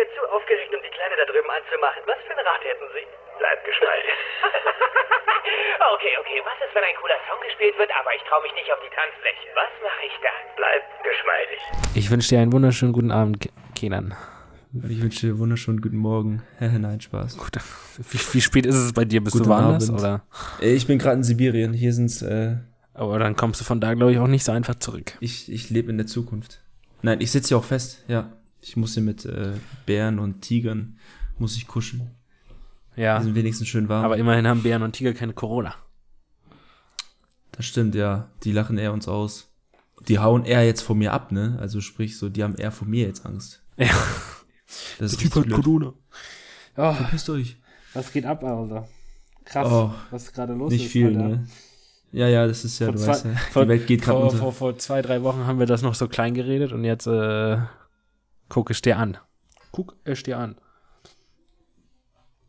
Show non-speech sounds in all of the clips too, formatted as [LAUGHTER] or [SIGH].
wäre zu aufgeregt, um die Kleine da drüben anzumachen. Was für einen Rat hätten Sie? Bleib geschmeidig. [LAUGHS] okay, okay. Was ist, wenn ein cooler Song gespielt wird, aber ich traue mich nicht auf die Tanzfläche? Was mache ich dann? Bleib geschmeidig. Ich wünsche dir einen wunderschönen guten Abend, Kenan. Ich wünsche dir wunderschönen guten Morgen. [LAUGHS] Nein, Spaß. Gut, [LAUGHS] wie, wie spät ist es bei dir? Bist Guten du woanders? Oder? Äh, Ich bin gerade in Sibirien. Hier sind's, äh, Aber dann kommst du von da, glaube ich, auch nicht so einfach zurück. ich, ich lebe in der Zukunft. Nein, ich sitze hier auch fest, ja. Ich muss hier mit äh, Bären und Tigern, muss ich kuscheln. Ja. Die sind wenigstens schön warm. Aber immerhin haben Bären und Tiger keine Corona. das stimmt, ja. Die lachen eher uns aus. Die hauen eher jetzt vor mir ab, ne? Also sprich so, die haben eher vor mir jetzt Angst. Ja. Das ist richtig blöd. Corona. Oh, Verpisst euch. was geht ab, Alter? Krass, Oh, was ist gerade los Nicht ist, viel, Alter. ne? Ja, ja, das ist ja, Vor du zwei- weißt ja, vor- die Welt geht gerade Vor, unter. vor, vor zwei, drei Wochen haben wir das noch so klein geredet und jetzt äh, guck es dir an. Guck es dir an.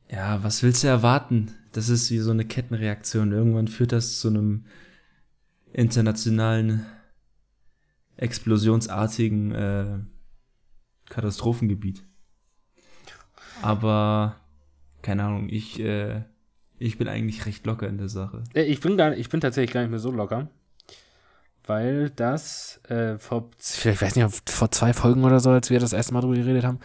Ja, was willst du erwarten? Das ist wie so eine Kettenreaktion. Irgendwann führt das zu einem internationalen, explosionsartigen äh, Katastrophengebiet. Aber, keine Ahnung, ich, äh, ich bin eigentlich recht locker in der Sache. Äh, Ich bin, gar, ich bin tatsächlich gar nicht mehr so locker. Weil das äh, vor, vielleicht weiß nicht, vor zwei Folgen oder so, als wir das erste Mal drüber geredet haben,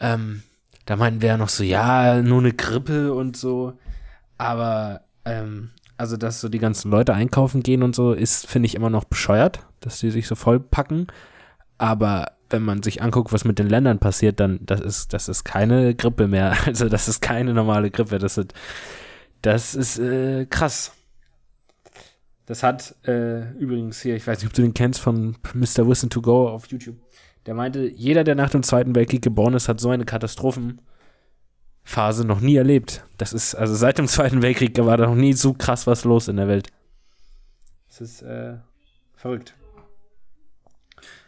ähm, da meinten wir ja noch so, ja, nur eine Grippe und so. Aber, ähm, also, dass so die ganzen Leute einkaufen gehen und so, ist, finde ich, immer noch bescheuert, dass die sich so voll packen. Aber wenn man sich anguckt, was mit den Ländern passiert, dann, das ist, das ist keine Grippe mehr. [LAUGHS] Also, das ist keine normale Grippe. Das ist, das ist äh, krass. Das hat äh, übrigens hier, ich weiß nicht, ob du den kennst, von Mr. Listen to Go auf YouTube. Der meinte, jeder, der nach dem Zweiten Weltkrieg geboren ist, hat so eine Katastrophenphase noch nie erlebt. Das ist, also seit dem Zweiten Weltkrieg war da noch nie so krass was los in der Welt. Das ist äh, verrückt.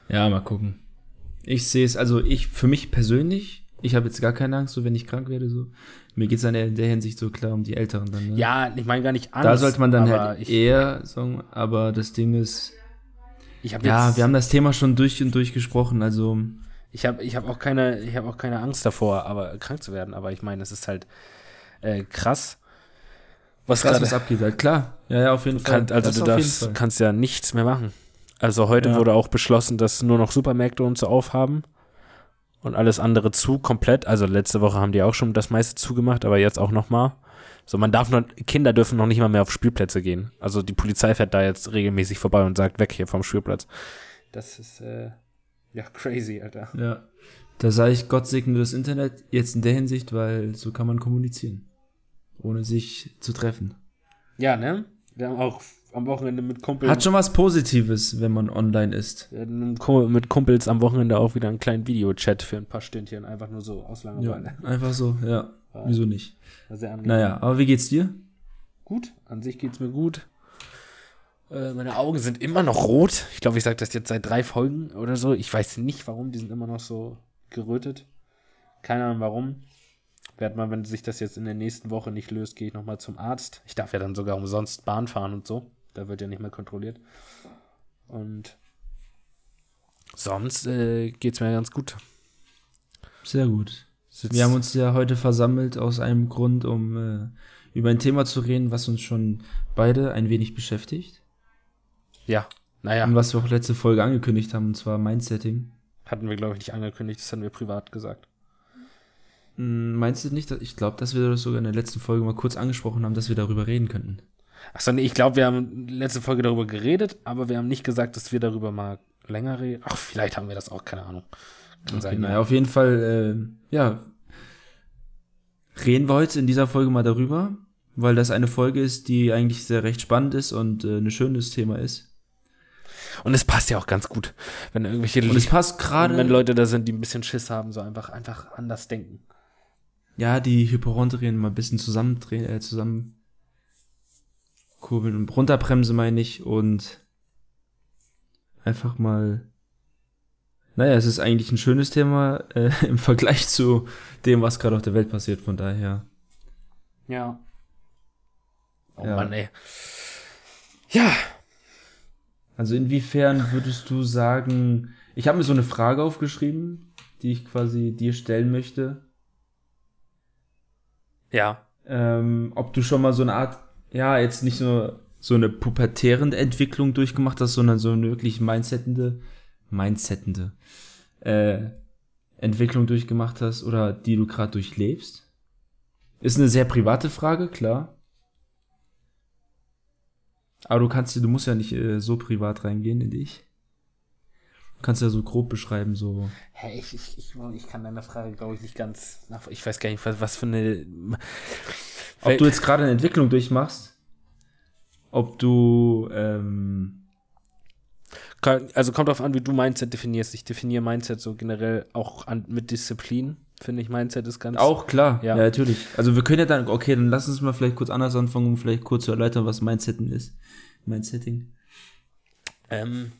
Ja, mal gucken. Ich sehe es, also ich, für mich persönlich, ich habe jetzt gar keine Angst, so wenn ich krank werde, so. Mir geht es dann eher in der Hinsicht so klar um die Älteren dann, ne? Ja, ich meine gar nicht Angst. Da sollte man dann halt ich, eher sagen, aber das Ding ist, ich habe ja, jetzt, wir haben das Thema schon durch und durch gesprochen, also Ich habe ich hab auch keine, ich habe auch keine Angst davor, aber krank zu werden. Aber ich meine, es ist halt äh, krass. Was krass, gerade was abgeht halt, klar. Ja, ja, auf jeden Fall. kann, also Das du darfst, kannst ja nichts mehr machen. Also heute Ja. wurde auch beschlossen, dass nur noch Supermärkte und so aufhaben und alles andere zu komplett. Also letzte Woche haben die auch schon das meiste zugemacht, aber jetzt auch noch mal. So, man darf noch, Kinder dürfen noch nicht mal mehr auf Spielplätze gehen. Also die Polizei fährt da jetzt regelmäßig vorbei und sagt, weg hier vom Spielplatz. Das ist, äh, ja, [LAUGHS] crazy, Alter. Ja. Da sage ich, Gott segne das Internet jetzt in der Hinsicht, weil so kann man kommunizieren. Ohne sich zu treffen. Ja, ne? Wir haben auch am Wochenende mit Kumpels, Hat schon was Positives, wenn man online ist. mit Kumpels am Wochenende auch wieder einen kleinen Videochat für ein paar Stündchen, einfach nur so aus Ja, Langeweile. einfach so, ja. Wieso nicht? War sehr angenehm. Naja, aber wie geht's dir? Gut, an sich geht's mir gut. Äh, meine Augen sind immer noch rot. Ich glaube, ich sage das jetzt seit drei Folgen oder so. Ich weiß nicht warum, die sind immer noch so gerötet. Keine Ahnung warum. Werd mal, wenn sich das jetzt in der nächsten Woche nicht löst, gehe ich nochmal zum Arzt. Ich darf ja dann sogar umsonst Bahn fahren und so. Da wird ja nicht mehr kontrolliert. Und sonst äh, geht's mir ganz gut. Sehr gut. Sitz- Wir haben uns ja heute versammelt aus einem Grund, um äh, über ein Thema zu reden, was uns schon beide ein wenig beschäftigt. ja, naja, Und was wir auch letzte Folge angekündigt haben, und zwar Mindsetting. hatten wir, glaube ich, nicht angekündigt. Das hatten wir privat gesagt. Hm, Meinst du nicht, dass, ich glaube, dass wir das sogar in der letzten Folge mal kurz angesprochen haben, dass wir darüber reden könnten? Achso, nee, ich glaube, wir haben letzte Folge darüber geredet, aber wir haben nicht gesagt, dass wir darüber mal länger reden. Ach, vielleicht haben wir das auch, keine Ahnung. Kann Okay, sein. naja, ja. auf jeden Fall, äh, ja, reden wir heute in dieser Folge mal darüber, weil das eine Folge ist, die eigentlich sehr recht spannend ist und äh, ein schönes Thema ist. Und es passt ja auch ganz gut, wenn irgendwelche Und es passt wenn gerade, Leute da sind, die ein bisschen Schiss haben, so einfach, einfach anders denken. ja, die Hyperondrien mal ein bisschen zusammendrehen, äh, zusammen kurbeln und runterbremsen, meine ich, und einfach mal, naja, es ist eigentlich ein schönes Thema äh, [LAUGHS] im Vergleich zu dem, was gerade auf der Welt passiert, von daher. Ja. Oh Ja. Mann, ey. Ja, Also inwiefern würdest du sagen, ich habe mir so eine Frage aufgeschrieben, die ich quasi dir stellen möchte. Ja. Ähm, ob du schon mal so eine Art, ja, jetzt nicht nur so eine pubertärende Entwicklung durchgemacht hast, sondern so eine wirklich mindsettende, mindsettende, äh, Entwicklung durchgemacht hast oder die du gerade durchlebst? Ist eine sehr private Frage, klar. Aber du kannst, du musst ja nicht äh, so privat reingehen in dich. Du kannst ja so grob beschreiben, so. Hey, ich, ich, ich, ich kann deine Frage, glaube ich, nicht ganz nach. Ich weiß gar nicht, was, was für eine. Ob du jetzt gerade eine Entwicklung durchmachst, ob du, ähm, Also kommt drauf an, wie du Mindset definierst. Ich definiere Mindset so generell auch an, mit Disziplin. Finde ich, Mindset ist ganz. Auch klar, Ja. ja. natürlich. Also wir können ja dann, okay, dann lass uns mal vielleicht kurz anders anfangen, um vielleicht kurz zu erläutern, was Mindsetten ist. Mindsetting. Ähm,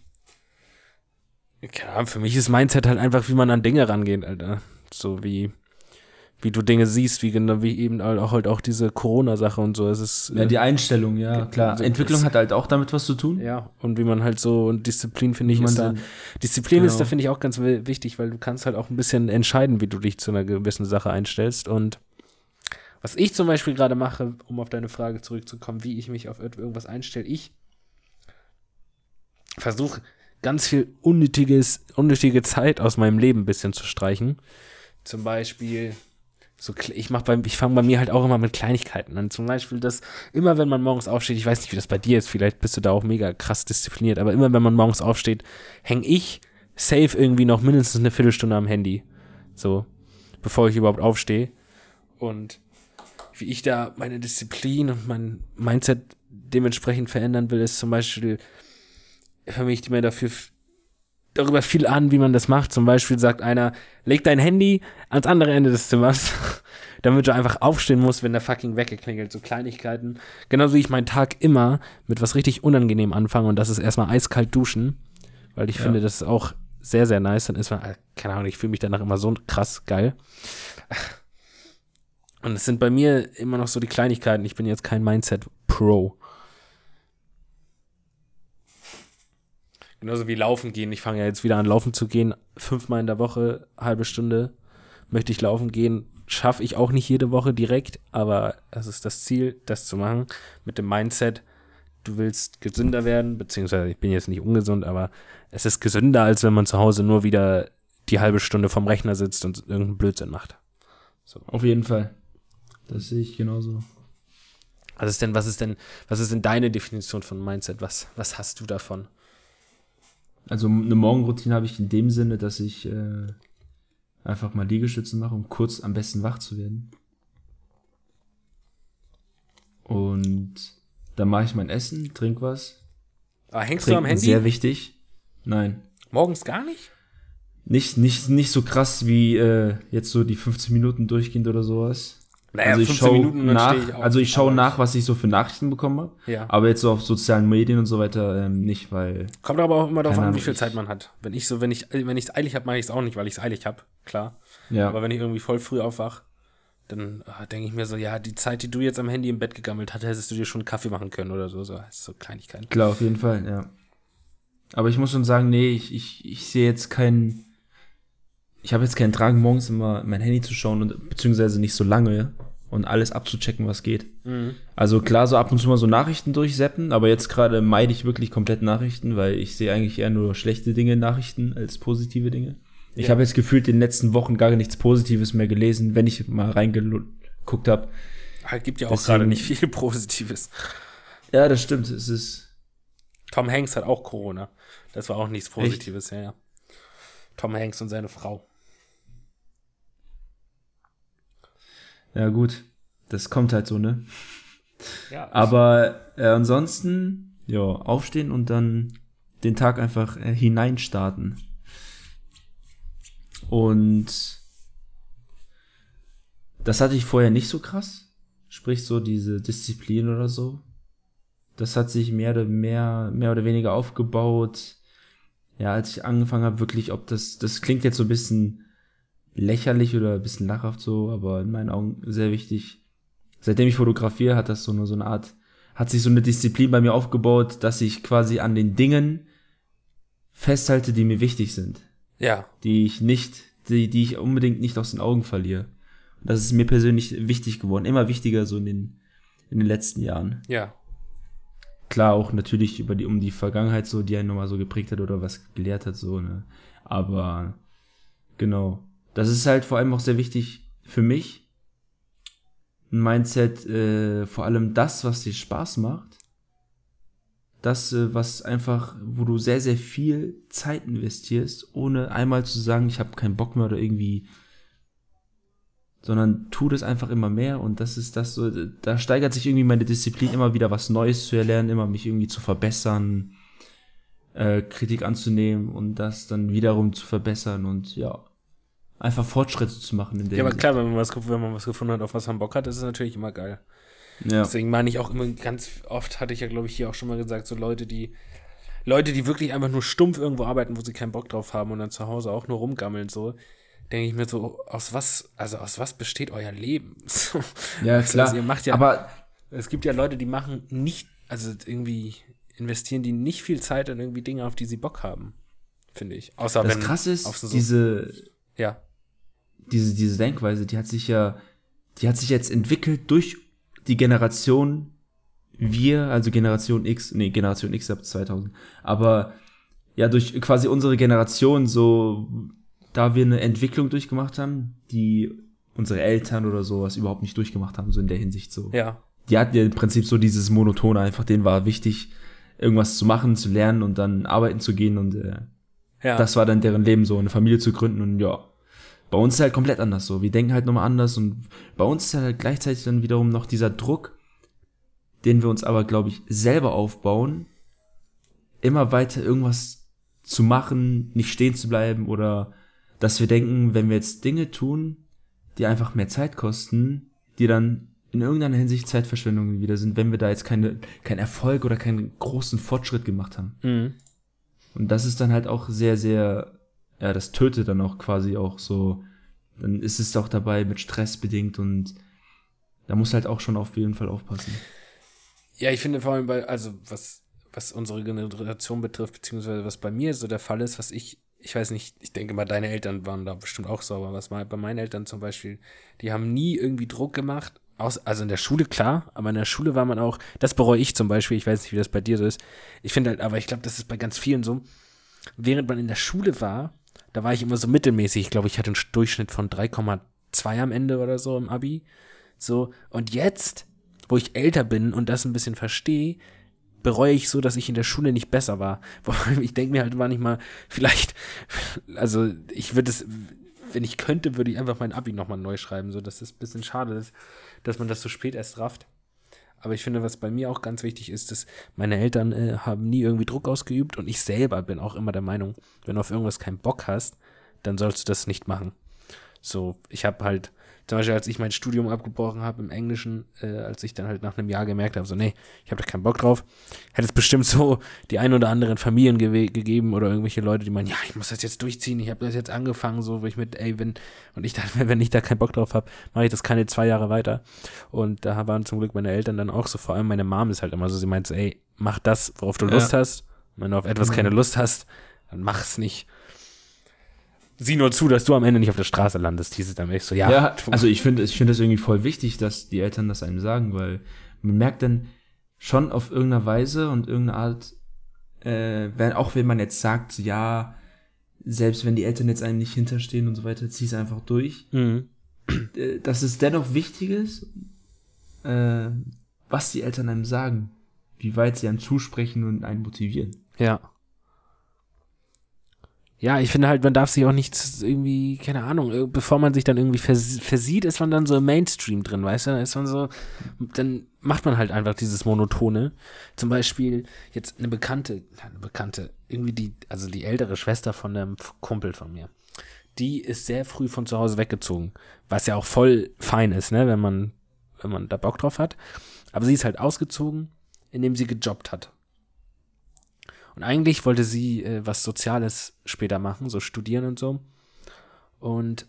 keine Ahnung, für mich ist Mindset halt einfach, wie man an Dinge rangeht, Alter. So wie, wie du Dinge siehst, wie wie eben auch halt auch diese Corona-Sache und so. Es ist, Ja, äh, die Einstellung, ja, klar. so- Entwicklung hat halt auch damit was zu tun. ja, und wie man halt so, und Disziplin finde ich ist da, Disziplin ist genau. da finde ich auch ganz wi- wichtig, weil du kannst halt auch ein bisschen entscheiden, wie du dich zu einer gewissen Sache einstellst und was ich zum Beispiel gerade mache, um auf deine Frage zurückzukommen, wie ich mich auf ir- irgendwas einstelle, ich versuche ganz viel unnötiges, unnötige Zeit aus meinem Leben ein bisschen zu streichen. Zum Beispiel, so, ich mach beim, ich fange bei mir halt auch immer mit Kleinigkeiten an. Zum Beispiel, dass immer wenn man morgens aufsteht, ich weiß nicht, wie das bei dir ist, vielleicht bist du da auch mega krass diszipliniert, aber immer wenn man morgens aufsteht, hänge ich safe irgendwie noch mindestens eine Viertelstunde am Handy. So, bevor ich überhaupt aufstehe. Und wie ich da meine Disziplin und mein Mindset dementsprechend verändern will, ist zum Beispiel, höre mich mir dafür darüber viel an, wie man das macht. Zum Beispiel sagt einer, leg dein Handy ans andere Ende des Zimmers, [LAUGHS] damit du einfach aufstehen musst, wenn der fucking Wecker klingelt. So Kleinigkeiten. Genauso wie ich meinen Tag immer mit was richtig unangenehm anfange und das ist erstmal eiskalt duschen, weil ich Ja. finde, das ist auch sehr, sehr nice. Dann ist man, äh, keine Ahnung, ich fühle mich danach immer so krass geil. Und es sind bei mir immer noch so die Kleinigkeiten. Ich bin jetzt kein Mindset-Pro. Genauso wie laufen gehen. Ich fange ja jetzt wieder an, laufen zu gehen. Fünfmal in der Woche, halbe Stunde möchte ich laufen gehen. Schaffe ich auch nicht jede Woche direkt, aber es ist das Ziel, das zu machen. Mit dem Mindset, du willst gesünder werden, beziehungsweise ich bin jetzt nicht ungesund, aber es ist gesünder, als wenn man zu Hause nur wieder die halbe Stunde vom Rechner sitzt und irgendeinen Blödsinn macht. Auf jeden Fall. Das sehe ich genauso. Was ist denn, was ist denn, was ist denn deine Definition von Mindset? Was, was hast du davon? Also eine Morgenroutine habe ich in dem Sinne, dass ich äh, einfach mal Liegestützen mache, um kurz am besten wach zu werden. Und dann mache ich mein Essen, trink was. Ah, hängst du am Trinken Handy? sehr wichtig. Nein. Morgens gar nicht? Nicht, nicht, nicht so krass wie äh, jetzt so die 15 Minuten durchgehend oder sowas. Naja, also ich 15 schaue nach, also ich schaue nach, was ich so für Nachrichten bekommen habe. Ja. Aber jetzt so auf sozialen Medien und so weiter ähm, nicht, weil Kommt aber auch immer darauf an, wie viel Zeit man hat. Wenn ich so, wenn ich, wenn ich es eilig habe, mache ich es auch nicht, weil ich es eilig habe, klar. ja, Aber wenn ich irgendwie voll früh aufwach, dann ah, denke ich mir so, ja, die Zeit, die du jetzt am Handy im Bett gegammelt hast, hättest du dir schon einen Kaffee machen können oder so. So, so Kleinigkeiten. klar, auf jeden Fall, ja. Aber ich muss schon sagen, nee, ich, ich, ich sehe jetzt keinen. Ich habe jetzt keinen Drang, morgens immer mein Handy zu schauen und beziehungsweise nicht so lange und alles abzuchecken, was geht. Also klar, so ab und zu mal so Nachrichten durchseppen, aber jetzt gerade meide ich wirklich komplett Nachrichten, weil ich sehe eigentlich eher nur schlechte Dinge in Nachrichten als positive Dinge. Ich Ja. habe jetzt gefühlt in den letzten Wochen gar nichts Positives mehr gelesen, wenn ich mal reingeguckt habe. Halt gibt ja auch Deswegen- gerade nicht viel Positives. Ja, das stimmt. Es ist Tom Hanks hat auch Corona. Das war auch nichts Positives, ja, ja. Tom Hanks und seine Frau. Ja gut. Das kommt halt so, ne? Ja, Aber äh, ansonsten, ja, aufstehen und dann den Tag einfach äh, hineinstarten. Und das hatte ich vorher nicht so krass. Sprich so diese Disziplin oder so. Das hat sich mehr oder mehr, mehr oder weniger aufgebaut. Ja, als ich angefangen habe, wirklich, ob das, das klingt jetzt so ein bisschen lächerlich oder ein bisschen lachhaft so, aber in meinen Augen sehr wichtig. Seitdem ich fotografiere, hat das so eine, so eine Art, hat sich so eine Disziplin bei mir aufgebaut, dass ich quasi an den Dingen festhalte, die mir wichtig sind ja, die ich nicht, die, die ich unbedingt nicht aus den Augen verliere. Und das ist mir persönlich wichtig geworden, immer wichtiger so in den, in den letzten Jahren. Ja. Klar, auch natürlich über die, um die Vergangenheit so, die einen nochmal so geprägt hat oder was gelehrt hat, so, ne. Aber genau. Das ist halt vor allem auch sehr wichtig für mich. Ein Mindset, äh, vor allem das, was dir Spaß macht. Das, äh, was einfach, wo du sehr, sehr viel Zeit investierst, ohne einmal zu sagen, ich habe keinen Bock mehr oder irgendwie sondern tu das einfach immer mehr und das ist das so, da steigert sich irgendwie meine Disziplin, immer wieder was Neues zu erlernen, immer mich irgendwie zu verbessern, äh, Kritik anzunehmen und das dann wiederum zu verbessern und ja, einfach Fortschritte zu machen in der Ja, aber klar, wenn man, was, wenn man was gefunden hat, auf was man Bock hat, ist es natürlich immer geil. Ja. Deswegen meine ich auch immer ganz oft, hatte ich ja, glaube ich, hier auch schon mal gesagt, so Leute, die Leute, die wirklich einfach nur stumpf irgendwo arbeiten, wo sie keinen Bock drauf haben und dann zu Hause auch nur rumgammeln, so, denke ich mir so, aus was, also aus was besteht euer Leben? [LAUGHS] Ja, Also, klar. ihr macht ja, aber es gibt ja Leute, die machen nicht, also irgendwie investieren die nicht viel Zeit in irgendwie Dinge, auf die sie Bock haben, finde ich. Außer das wenn Krasse auf ist, so, diese, ja, diese, diese Denkweise, die hat sich ja, die hat sich jetzt entwickelt durch die Generation wir, also Generation X, nee, Generation X ab 2000, aber ja, durch quasi unsere Generation so, da wir eine Entwicklung durchgemacht haben, die unsere Eltern oder sowas überhaupt nicht durchgemacht haben, so in der Hinsicht so. ja, Die hatten ja im Prinzip so dieses Monotone, einfach denen war wichtig, irgendwas zu machen, zu lernen und dann arbeiten zu gehen und äh, ja. das war dann deren Leben so, eine Familie zu gründen und ja. Bei uns ist halt komplett anders so. Wir denken halt nochmal anders und bei uns ist halt gleichzeitig dann wiederum noch dieser Druck, den wir uns aber, glaube ich, selber aufbauen, immer weiter irgendwas zu machen, nicht stehen zu bleiben oder dass wir denken, wenn wir jetzt Dinge tun, die einfach mehr Zeit kosten, die dann in irgendeiner Hinsicht Zeitverschwendung wieder sind, wenn wir da jetzt keine, keinen Erfolg oder keinen großen Fortschritt gemacht haben. Mhm. Und das ist dann halt auch sehr, sehr, ja, das tötet dann auch quasi auch so, dann ist es auch dabei mit Stress bedingt und da muss halt auch schon auf jeden Fall aufpassen. Ja, ich finde vor allem bei, also was, was unsere Generation betrifft, beziehungsweise was bei mir so der Fall ist, was ich, ich weiß nicht, ich denke mal, deine Eltern waren da bestimmt auch sauber, was mal bei meinen Eltern zum Beispiel, die haben nie irgendwie Druck gemacht, also in der Schule klar, aber in der Schule war man auch, das bereue ich zum Beispiel, ich weiß nicht, wie das bei dir so ist. Ich finde halt, aber ich glaube, das ist bei ganz vielen so, während man in der Schule war, da war ich immer so mittelmäßig, ich glaube, ich hatte einen Durchschnitt von 3,2 am Ende oder so im Abi. So, und jetzt, wo ich älter bin und das ein bisschen verstehe, bereue ich so, dass ich in der Schule nicht besser war. [LAUGHS] Ich denke mir halt manchmal, vielleicht, [LAUGHS] also ich würde es, wenn ich könnte, würde ich einfach mein Abi nochmal neu schreiben. So, das ist ein bisschen schade, dass, dass man das so spät erst rafft. Aber ich finde, was bei mir auch ganz wichtig ist, dass meine Eltern äh, haben nie irgendwie Druck ausgeübt und ich selber bin auch immer der Meinung, wenn du auf irgendwas keinen Bock hast, dann sollst du das nicht machen. So, ich habe halt, zum Beispiel, als ich mein Studium abgebrochen habe im Englischen, äh, als ich dann halt nach einem Jahr gemerkt habe, so, nee, ich habe da keinen Bock drauf, hätte es bestimmt so die ein oder anderen Familien gewe- gegeben oder irgendwelche Leute, die meinen, ja, ich muss das jetzt durchziehen, ich habe das jetzt angefangen, so, wo ich mit, ey, wenn, und ich dachte, [LAUGHS] wenn ich da keinen Bock drauf habe, mache ich das keine zwei Jahre weiter. Und da waren zum Glück meine Eltern dann auch so, vor allem meine Mom ist halt immer so, sie meint so, ey, mach das, worauf du Ja. Lust hast. Wenn du auf etwas Mhm. keine Lust hast, dann mach's nicht. Sieh nur zu, dass du am Ende nicht auf der Straße landest, hieß es dann echt so, ja. Ja, also ich finde ich finde das irgendwie voll wichtig, dass die Eltern das einem sagen, weil man merkt dann schon auf irgendeiner Weise und irgendeine Art, äh, wenn, auch wenn man jetzt sagt, ja, selbst wenn die Eltern jetzt einem nicht hinterstehen und so weiter, zieh es einfach durch, Mhm. äh, dass es dennoch wichtig ist, äh, was die Eltern einem sagen, wie weit sie einem zusprechen und einen motivieren. Ja. Ja, ich finde halt, man darf sich auch nicht irgendwie, keine Ahnung, bevor man sich dann irgendwie vers versieht, ist man dann so im Mainstream drin, weißt du? Dann ist man so, dann macht man halt einfach dieses Monotone. Zum Beispiel jetzt eine Bekannte, eine Bekannte, irgendwie die, also die ältere Schwester von einem Kumpel von mir. Die ist sehr früh von zu Hause weggezogen, was ja auch voll fein ist, ne, wenn man, wenn man da Bock drauf hat. Aber sie ist halt ausgezogen, indem sie gejobbt hat. Und eigentlich wollte sie äh, was Soziales später machen, so studieren und so. Und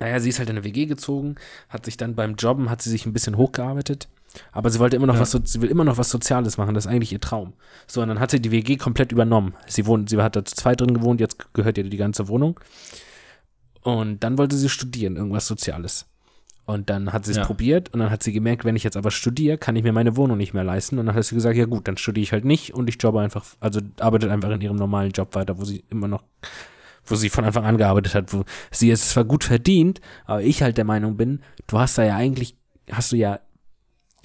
naja, sie ist halt in eine WG gezogen, hat sich dann beim Jobben, hat sie sich ein bisschen hochgearbeitet Aber sie wollte immer noch Ja. was, sie will immer noch was Soziales machen, das ist eigentlich ihr Traum. So, und dann hat sie die WG komplett übernommen. Sie wohnt, sie hat da zu zweit drin gewohnt, jetzt gehört ihr die ganze Wohnung. Und dann wollte sie studieren, irgendwas Soziales. Und dann hat sie es Ja. probiert und dann hat sie gemerkt, wenn ich jetzt aber studiere, kann ich mir meine Wohnung nicht mehr leisten. Und dann hat sie gesagt, ja gut, dann studiere ich halt nicht und ich jobbe einfach, also arbeitet einfach in ihrem normalen Job weiter, wo sie immer noch, wo sie von Anfang an gearbeitet hat, wo sie es zwar gut verdient, aber ich halt der Meinung bin, du hast da ja eigentlich, hast du ja,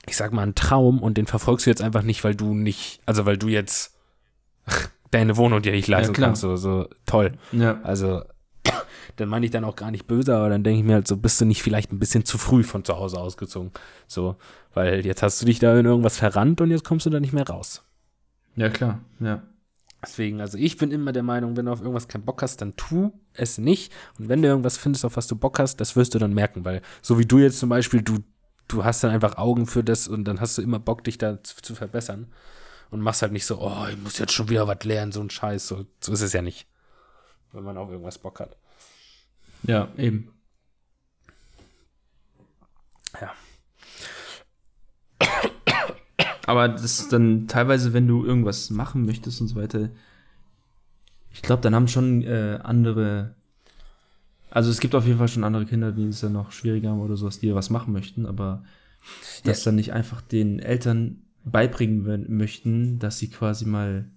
ich sag mal, einen Traum und den verfolgst du jetzt einfach nicht, weil du nicht, also weil du jetzt [LAUGHS] deine Wohnung dir nicht leisten klar. kannst, so, so toll. Ja. Also, [COUGHS] dann meine ich dann auch gar nicht böse, aber dann denke ich mir halt so, bist du nicht vielleicht ein bisschen zu früh von zu Hause ausgezogen? So, weil jetzt hast du dich da in irgendwas verrannt und jetzt kommst du da nicht mehr raus. Ja, klar. Ja. Deswegen, also ich bin immer der Meinung, wenn du auf irgendwas keinen Bock hast, dann tu es nicht. Und wenn du irgendwas findest, auf was du Bock hast, das wirst du dann merken, weil so wie du jetzt zum Beispiel, du, du hast dann einfach Augen für das und dann hast du immer Bock, dich da zu, zu verbessern. Und machst halt nicht so, oh, ich muss jetzt schon wieder was lernen, so ein Scheiß. So, so ist es ja nicht. Wenn man auf irgendwas Bock hat. Ja, eben. Ja. Aber das ist dann teilweise, wenn du irgendwas machen möchtest und so weiter, ich glaube, dann haben schon äh, andere, also es gibt auf jeden Fall schon andere Kinder, die es dann noch schwieriger haben oder sowas, die was machen möchten, aber dass dann nicht einfach den Eltern beibringen möchten, dass sie quasi mal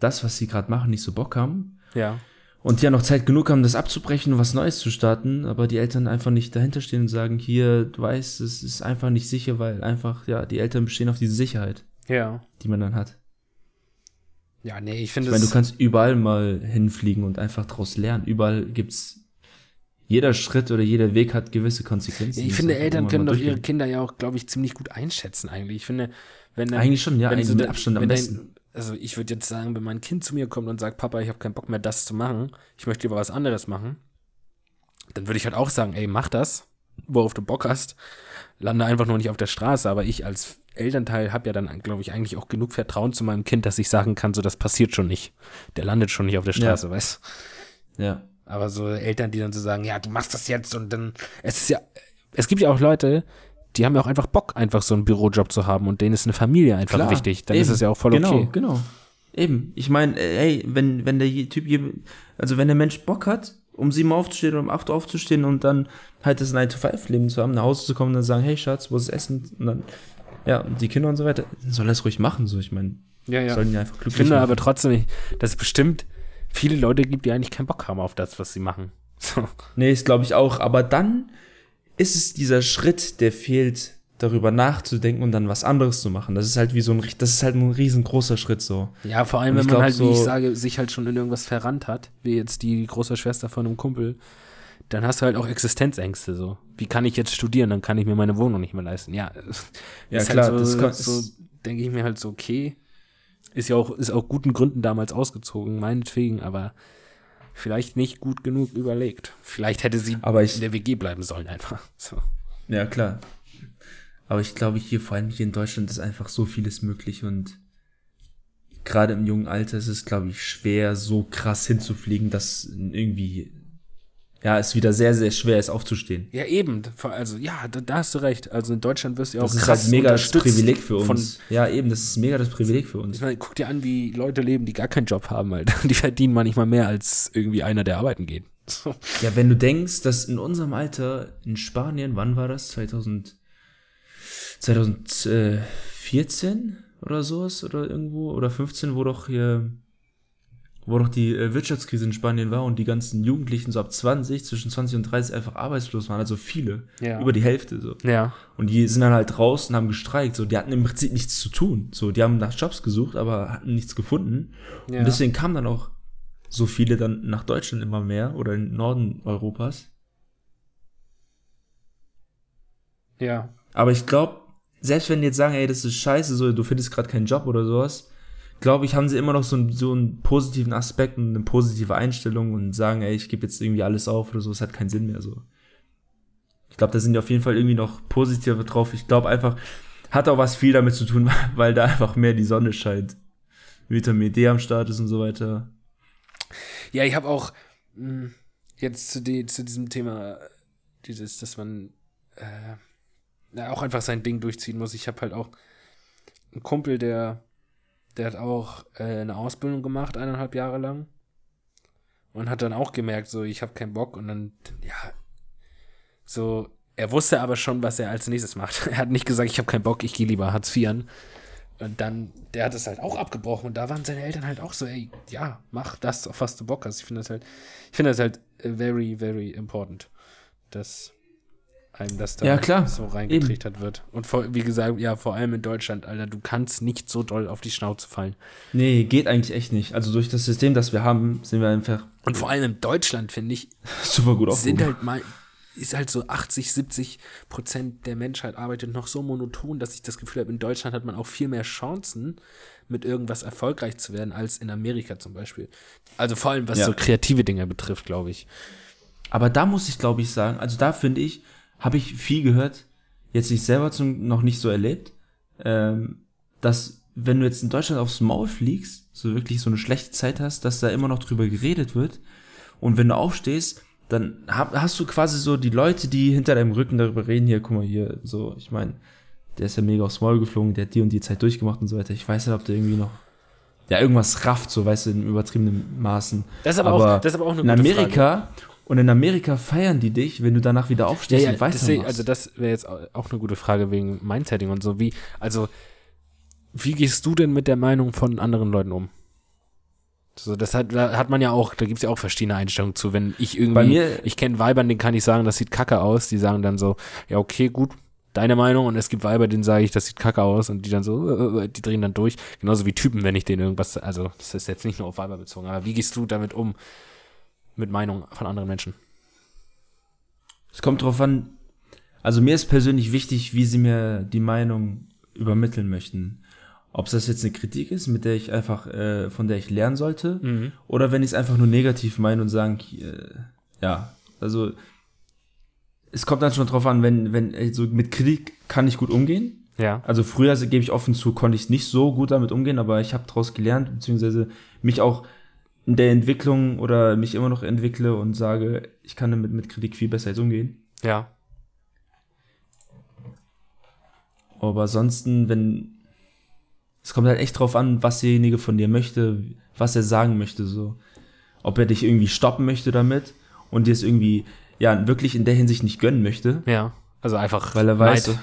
das, was sie gerade machen, nicht so Bock haben Ja. Und die ja noch Zeit genug haben, das abzubrechen und was Neues zu starten, aber die Eltern einfach nicht dahinter stehen und sagen, hier, du weißt, es ist einfach nicht sicher, weil einfach, ja, die Eltern bestehen auf diese Sicherheit, Ja. die man dann hat. Ja, nee, ich finde Ich meine, du kannst überall mal hinfliegen und einfach daraus lernen. Überall gibt's jeder Schritt oder jeder Weg hat gewisse Konsequenzen. Ich finde, Eltern können doch ihre. Kinder ja auch, glaube ich, ziemlich gut einschätzen eigentlich. Ich finde, wenn dann, Eigentlich schon, ja, wenn eigentlich so mit Abstand am wenn dein- besten. Also ich würde jetzt sagen, wenn mein Kind zu mir kommt und sagt, Papa, ich habe keinen Bock mehr, das zu machen, ich möchte lieber was anderes machen, dann würde ich halt auch sagen, ey, mach das, worauf du Bock hast, lande einfach nur nicht auf der Straße, aber ich als Elternteil habe ja dann, glaube ich, eigentlich auch genug Vertrauen zu meinem Kind, dass ich sagen kann, so, das passiert schon nicht. Der landet schon nicht auf der Ja. Straße, weißt Ja. aber so Eltern, die dann so sagen, ja, du machst das jetzt und dann, es ist ja, es gibt ja auch Leute, die haben ja auch einfach Bock, einfach so einen Bürojob zu haben und denen ist eine Familie einfach Klar, wichtig. Dann eben. ist es ja auch voll genau, okay. Genau, Eben. Ich meine, ey, wenn, wenn der Typ, also wenn der Mensch Bock hat, um sieben aufzustehen oder um acht aufzustehen und dann halt das 9-to-5-Leben zu haben, nach Hause zu kommen und dann sagen, hey Schatz, wo ist das Essen? Und dann, ja, und die Kinder und so weiter, dann soll er das ruhig machen, so, ich meine, Ja, ja. sollen die einfach glücklich Ich finde machen. aber trotzdem, dass es bestimmt viele Leute gibt, die eigentlich keinen Bock haben auf das, was sie machen. [LAUGHS] So. Nee, das glaube ich auch. Aber dann ist es dieser Schritt, der fehlt, darüber nachzudenken und dann was anderes zu machen. Das ist halt wie so ein, das ist halt ein riesengroßer Schritt so. Ja, vor allem, wenn man glaub, halt, wie ich so- sage, sich halt schon in irgendwas verrannt hat, wie jetzt die große Schwester von einem Kumpel, dann hast du halt auch Existenzängste so. Wie kann ich jetzt studieren? Dann kann ich mir meine Wohnung nicht mehr leisten. Ja, [LAUGHS] Ja, ist klar, halt das so, kann- so denke ich mir halt so, okay. Ist ja auch, ist auch guten Gründen damals ausgezogen, meinetwegen, aber vielleicht nicht gut genug überlegt. Vielleicht hätte sie Aber ich- in der WG bleiben sollen einfach. [LAUGHS] So. Ja, klar. Aber ich glaube, hier, vor allem hier in Deutschland, ist einfach so vieles möglich und gerade im jungen Alter ist es, glaube ich, schwer, so krass hinzufliegen, dass irgendwie, ja, es wieder sehr, sehr schwer ist, aufzustehen. Ja, eben. Also, ja, da, da hast du recht. Also in Deutschland wirst du ja auch Das ist krass halt mega das Privileg für uns. ja, eben, das ist mega das Privileg für uns. ich meine, guck dir an, wie Leute leben, die gar keinen Job haben, Alter. [LAUGHS] Die verdienen manchmal mehr als irgendwie einer, der arbeiten geht. So. Ja, wenn du denkst, dass in unserem Alter in Spanien, wann war das? 2000, 2014 oder sowas oder irgendwo oder 15, wo doch hier, wo doch die äh, Wirtschaftskrise in Spanien war und die ganzen Jugendlichen so ab 20, zwischen 20 und 30 einfach arbeitslos waren, also viele, Ja. über die Hälfte so. Ja. Und die sind dann halt draußen, haben gestreikt, so, die hatten im Prinzip nichts zu tun, so, die haben nach Jobs gesucht, aber hatten nichts gefunden. Ja. Und deswegen kamen dann auch so viele dann nach Deutschland immer mehr oder in den Norden Europas. Ja. Aber ich glaube, selbst wenn die jetzt sagen, ey, das ist scheiße, so, du findest gerade keinen Job oder sowas, glaube ich, haben sie immer noch so, einen- so einen positiven Aspekt und eine positive Einstellung und sagen, ey, ich gebe jetzt irgendwie alles auf oder so, es hat keinen Sinn mehr so. Ich glaube, da sind die auf jeden Fall irgendwie noch positiver drauf. Ich glaube einfach, hat auch was viel damit zu tun, [LAUGHS] weil da einfach mehr die Sonne scheint. Vitamin D am Start ist und so weiter. Ja, ich habe auch mh, jetzt zu, die, zu diesem Thema, dieses, dass man, äh, ja, auch einfach sein Ding durchziehen muss. Ich habe halt auch einen Kumpel, der, der hat auch äh, eine Ausbildung gemacht, eineinhalb Jahre lang. Und hat dann auch gemerkt, so, ich habe keinen Bock. Und dann, ja, so, er wusste aber schon, was er als nächstes macht. [LAUGHS] Er hat nicht gesagt, ich habe keinen Bock, ich gehe lieber Hartz IV. Und dann, der hat es halt auch abgebrochen. Und da waren seine Eltern halt auch so, ey, ja, mach das, auf was du Bock hast. Ich finde das halt, ich finde das halt äh, very, very important, dass einem das da Ja, so reingetrichtert wird. Und vor, wie gesagt, ja, vor allem in Deutschland, Alter, du kannst nicht so doll auf die Schnauze fallen. Nee, geht eigentlich echt nicht. Also durch das System, das wir haben, sind wir einfach Und vor allem in Deutschland, finde ich, [LAUGHS] super gut sind aufgehoben. halt mal, ist halt so 80, 70 Prozent der Menschheit arbeitet noch so monoton, dass ich das Gefühl habe, in Deutschland hat man auch viel mehr Chancen, mit irgendwas erfolgreich zu werden, als in Amerika zum Beispiel. Also vor allem, was Ja. so kreative Dinge betrifft, glaube ich. Aber da muss ich, glaube ich, sagen, also da finde ich, habe ich viel gehört, jetzt nicht selber zum, noch nicht so erlebt, ähm, dass wenn du jetzt in Deutschland aufs Maul fliegst, so wirklich so eine schlechte Zeit hast, dass da immer noch drüber geredet wird. Und wenn du aufstehst, dann hast du quasi so die Leute, die hinter deinem Rücken darüber reden, hier, guck mal hier, so, ich meine, der ist ja mega aufs Maul geflogen, der hat die und die Zeit durchgemacht und so weiter. Ich weiß nicht, ob der irgendwie noch, ja, irgendwas rafft, so, weißt du, in übertriebenen Maßen. Das ist aber auch- das ist aber auch eine in Amerika, und in Amerika feiern die dich, wenn du danach wieder Ja, aufstehst ja, und weitermachst. deswegen, also das wäre jetzt au- auch eine gute Frage wegen Mindsetting und so. Wie, also, wie gehst du denn mit der Meinung von anderen Leuten um? So, das hat, da hat man ja auch, da gibt es ja auch verschiedene Einstellungen zu. Wenn ich irgendwie, Bei mir- ich kenne Weibern, denen kann ich sagen, das sieht kacke aus. Die sagen dann so, ja, okay, gut, deine Meinung. Und es gibt Weiber, denen sage ich, das sieht kacke aus. Und die dann so, äh, äh, die drehen dann durch. Genauso wie Typen, wenn ich denen irgendwas, also, das ist jetzt nicht nur auf Weiber bezogen, aber wie gehst du damit um? Mit Meinung von anderen Menschen? Es kommt drauf an, also mir ist persönlich wichtig, wie sie mir die Meinung übermitteln möchten. Ob das jetzt eine Kritik ist, mit der ich einfach, äh, von der ich lernen sollte, oder wenn ich es einfach nur negativ meine und sagen, äh, ja, also es kommt dann schon drauf an, wenn, wenn, also mit Kritik kann ich gut umgehen. Ja. Also früher, also gebe ich offen zu, konnte ich nicht so gut damit umgehen, aber ich habe daraus gelernt, beziehungsweise mich auch in der Entwicklung oder mich immer noch entwickle und sage, ich kann damit mit Kritik viel besser jetzt umgehen. Ja. Aber ansonsten, wenn. Es kommt halt echt drauf an, was derjenige von dir möchte, was er sagen möchte, so. Ob er dich irgendwie stoppen möchte damit und dir es irgendwie, ja, wirklich in der Hinsicht nicht gönnen möchte, Ja. Also einfach. weil er weiß, Neid.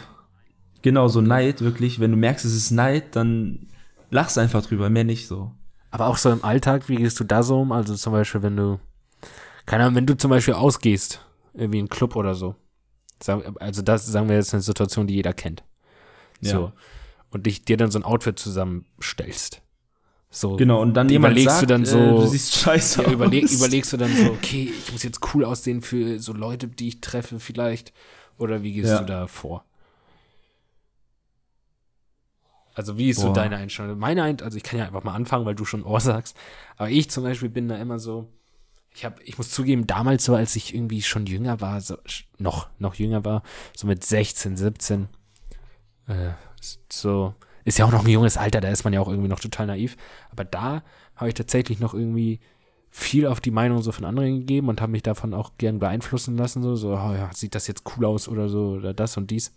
genau, so Neid, wirklich, wenn du merkst, es ist Neid, dann lachst einfach drüber, mehr nicht so. Aber auch so im Alltag, wie gehst du da so um? Also zum Beispiel, wenn du, keine Ahnung, wenn du zum Beispiel ausgehst, irgendwie in einen Club oder so. Also das, sagen wir jetzt eine Situation, die jeder kennt. So. Ja. Und dich, dir dann so ein Outfit zusammenstellst. So. Genau, und dann Überlegst sagt, du dann äh, so- du siehst scheiße Ja, überleg, aus. überlegst du dann so, okay, ich muss jetzt cool aussehen für so Leute, die ich treffe vielleicht. Oder wie gehst Ja. du da vor? Also wie ist so Boah. deine Einstellung? Meine Einstellung, also ich kann ja einfach mal anfangen, weil du schon Ohr sagst. Aber ich zum Beispiel bin da immer so, ich habe, ich muss zugeben, damals so, als ich irgendwie schon jünger war, so, noch, noch jünger war, so mit 16, 17, äh, so, ist ja auch noch ein junges Alter, da ist man ja auch irgendwie noch total naiv. Aber da habe ich tatsächlich noch irgendwie viel auf die Meinung so von anderen gegeben und habe mich davon auch gern beeinflussen lassen, so, so, oh ja, sieht das jetzt cool aus oder so, oder das und dies.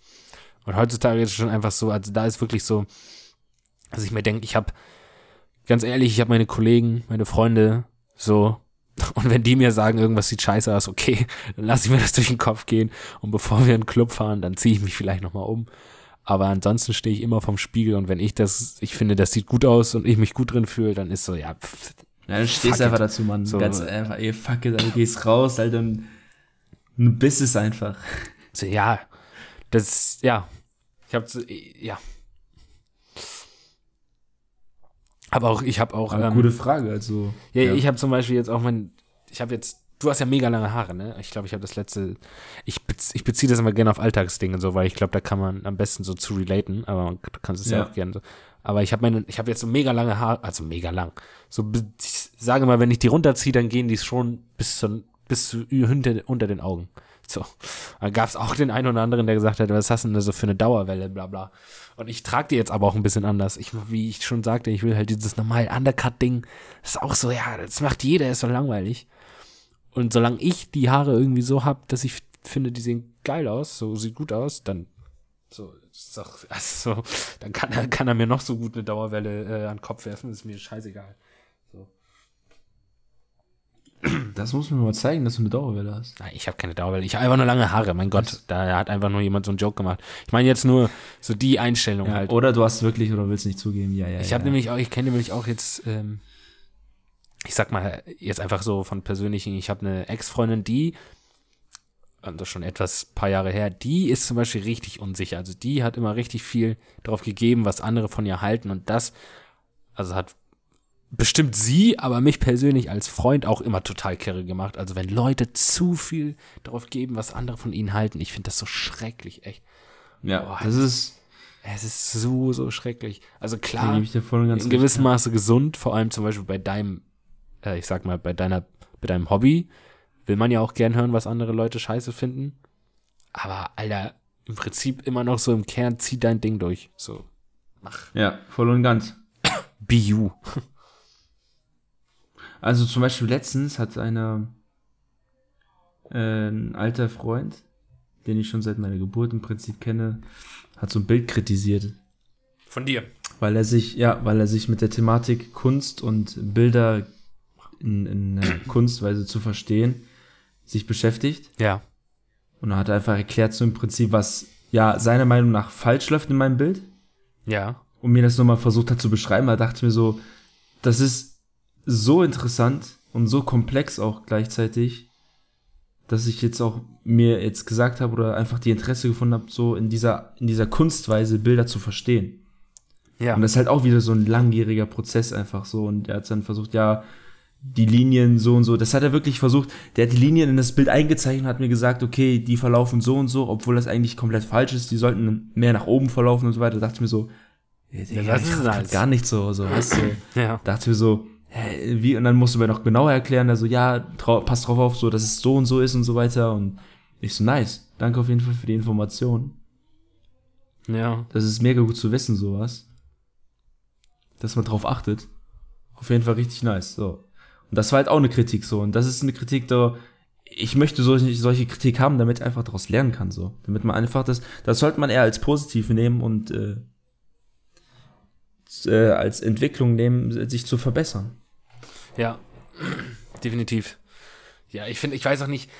Und heutzutage ist es schon einfach so, also da ist wirklich so, dass ich mir denke, ich habe, ganz ehrlich, ich habe meine Kollegen, meine Freunde, so, [LAUGHS] und wenn die mir sagen, irgendwas sieht scheiße aus, okay, dann lasse ich mir das durch den Kopf gehen. Und bevor wir in den Club fahren, dann ziehe ich mich vielleicht nochmal um. Aber ansonsten stehe ich immer vorm Spiegel und wenn ich das, ich finde, das sieht gut aus und ich mich gut drin fühle, dann ist so, ja, pff, Ja, du stehst Fuck einfach it. dazu, Mann. So. Ganz einfach, ey, fuck it, Alter, gehst raus, Alter, und du bist es einfach. so, ja, das, ja, ich habe, ja. Aber auch, ich habe auch, ähm, gute Frage, also. Ja, ich habe zum Beispiel jetzt auch mein, ich habe jetzt, du hast ja mega lange Haare, ne? Ich glaube, ich habe das letzte, ich, bez, ich beziehe das immer gerne auf Alltagsdinge so, weil ich glaube, da kann man am besten so zu relaten, aber du kannst es ja, Ja. auch gerne so. Aber ich habe meine, ich habe jetzt so mega lange Haare, also mega lang. So, ich sage mal, wenn ich die runterziehe, dann gehen die schon bis zu, bis zu unter, unter den Augen. [LAUGHS] So. Da gab es auch den einen oder anderen, der gesagt hat, was hast du denn da so für eine Dauerwelle, bla bla. Und ich trage die jetzt aber auch ein bisschen anders. Ich, wie ich schon sagte, ich will halt dieses normale Undercut-Ding. Das ist auch so, ja, das macht jeder, ist so langweilig. Und solange ich die Haare irgendwie so hab, dass ich finde, die sehen geil aus, so sieht gut aus, dann So, ist doch, [LAUGHS] also, dann kann er, kann er mir noch so gut eine Dauerwelle äh, an den Kopf werfen, ist mir scheißegal. Das muss mir mal zeigen, dass du eine Dauerwelle hast. Nein, ich habe keine Dauerwelle. Ich habe einfach nur lange Haare. Mein Gott, da hat einfach nur jemand so einen Joke gemacht. Ich meine jetzt nur so die Einstellung halt. Oder du hast wirklich oder willst nicht zugeben. Ja, ja. Ich ja. habe nämlich auch, ich kenne nämlich auch jetzt, ähm, ich sag mal jetzt einfach so von persönlichen, ich habe eine Ex-Freundin, die, also schon etwas paar Jahre her, die ist zum Beispiel richtig unsicher. Also die hat immer richtig viel drauf gegeben, was andere von ihr halten und das, also hat bestimmt sie, aber mich persönlich als Freund auch immer total kirre gemacht. Also wenn Leute zu viel drauf geben, was andere von ihnen halten, ich finde das so schrecklich, echt. Ja, Boah, das ist. Es ist so, so schrecklich. Also klar, in recht, gewissem ja. Maße gesund, vor allem zum Beispiel bei deinem, äh, ich sag mal, bei deiner, bei deinem Hobby, will man ja auch gern hören, was andere Leute scheiße finden. Aber, Alter, im Prinzip immer noch so im Kern, zieh dein Ding durch. So, Ja, voll und ganz. be you. Also zum Beispiel letztens hat einer, äh, ein alter Freund, den ich schon seit meiner Geburt im Prinzip kenne, hat so ein Bild kritisiert, Von dir. weil er sich, ja, weil er sich mit der Thematik Kunst und Bilder in, in einer [CLEARS THROAT] Kunstweise zu verstehen, sich beschäftigt. Ja. Und er hat einfach erklärt so im Prinzip, was ja seiner Meinung nach falsch läuft in meinem Bild. Ja. und mir das nochmal versucht hat zu beschreiben, da dachte mir so, das ist so interessant und so komplex auch gleichzeitig, dass ich jetzt auch mir jetzt gesagt habe oder einfach die Interesse gefunden habe, so in dieser, in dieser Kunstweise Bilder zu verstehen. Ja. Und das ist halt auch wieder so ein langjähriger Prozess einfach so. Und er hat dann versucht, ja, die Linien so und so. Das hat er wirklich versucht. Der hat die Linien in das Bild eingezeichnet und hat mir gesagt, okay, die verlaufen so und so, obwohl das eigentlich komplett falsch ist. Die sollten mehr nach oben verlaufen und so weiter. Da dachte ich mir so, ja, ich ist das? grad gar nicht so, so, weißt du. ja. dachte ich mir so, hä, wie? Und dann musste mir noch genauer erklären, also ja, trau, pass drauf auf, so, dass es so und so ist und so weiter. Und ich so, nice. Danke auf jeden Fall für die Information. Ja. Das ist mega gut zu wissen, sowas. Dass man drauf achtet. Auf jeden Fall richtig nice. So. Und das war halt auch eine Kritik so. Und das ist eine Kritik, da ich möchte solche, solche Kritik haben, damit ich einfach daraus lernen kann. so. Damit man einfach das, das sollte man eher als positiv nehmen und äh, äh, als Entwicklung nehmen, sich zu verbessern. Ja, definitiv. Ja, ich finde, ich weiß auch nicht,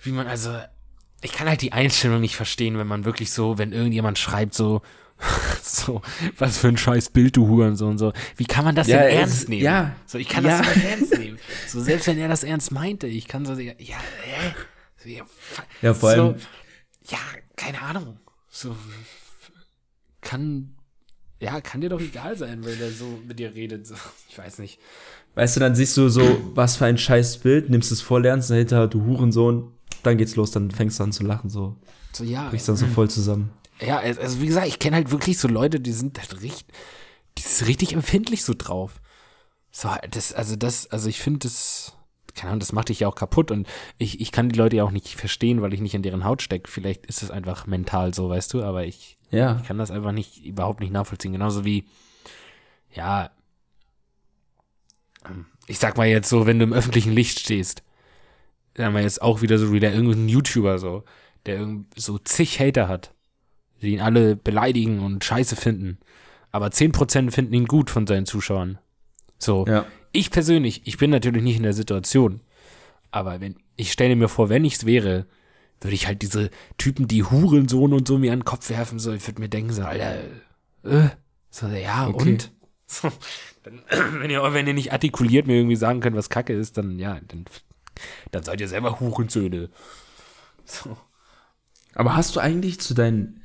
wie man, also, ich kann halt die Einstellung nicht verstehen, wenn man wirklich so, wenn irgendjemand schreibt, so, [LAUGHS] so, was für ein scheiß Bild du Huren, so und so. Wie kann man das Ja, denn ernst nehmen? ja. So, ich kann Ja. das nicht [LAUGHS] ernst nehmen. So, selbst wenn er das ernst meinte, ich kann so, ja, ja, ja, Ja, vor so, allem- ja, keine Ahnung. So, kann, ja, kann dir doch egal sein, wenn er so mit dir redet. So, ich weiß nicht. Weißt du, dann siehst du so, was für ein scheiß Bild, nimmst es vor, lernst dahinter, du Hurensohn, dann geht's los, dann fängst du an zu lachen, so. So, ja. Brichst dann so voll zusammen. Ja, also wie gesagt, ich kenne halt wirklich so Leute, die sind halt richtig, die sind richtig empfindlich so drauf. So, das, also das, also ich finde das, keine Ahnung, das macht dich ja auch kaputt und ich, ich kann die Leute ja auch nicht verstehen, weil ich nicht in deren Haut stecke. Vielleicht ist es einfach mental so, weißt du, aber ich, Ja. ich kann das einfach nicht, überhaupt nicht nachvollziehen. Genauso wie, ja, ich sag mal jetzt so, wenn du im öffentlichen Licht stehst, sagen wir jetzt auch wieder so wie der irgendein YouTuber so, der irgend so zig Hater hat, die ihn alle beleidigen und scheiße finden. Aber 10% finden ihn gut von seinen Zuschauern. So, Ja. ich persönlich, ich bin natürlich nicht in der Situation, aber wenn, ich stelle mir vor, wenn ich's wäre, würde ich halt diese Typen, die Hurensohn und so mir an den Kopf werfen, so, ich würde mir denken, so, Alter, äh, so, ja, Okay. und? So, dann, [CLEARS THROAT] wenn ihr, wenn ihr nicht artikuliert mir irgendwie sagen könnt, was Kacke ist, dann, ja, dann, dann seid ihr selber Hurensöhne. So. Aber hast du eigentlich zu deinen,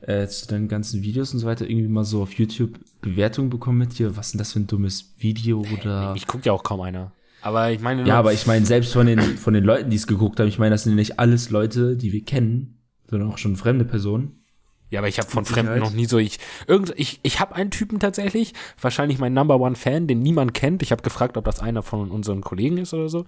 äh, zu deinen ganzen Videos und so weiter irgendwie mal so auf YouTube Bewertungen bekommen mit dir? Was ist denn das für ein dummes Video oder? Ich gucke ja auch kaum einer. Aber ich meine, Ja, aber ich meine, selbst von den, von den Leuten, die es geguckt haben, ich meine, das sind ja nicht alles Leute, die wir kennen, sondern auch schon fremde Personen. Ja, aber ich habe von Fremden noch nie so ich irgend ich ich habe einen Typen tatsächlich, wahrscheinlich mein Number One Fan, den niemand kennt. Ich habe gefragt, ob das einer von unseren Kollegen ist oder so.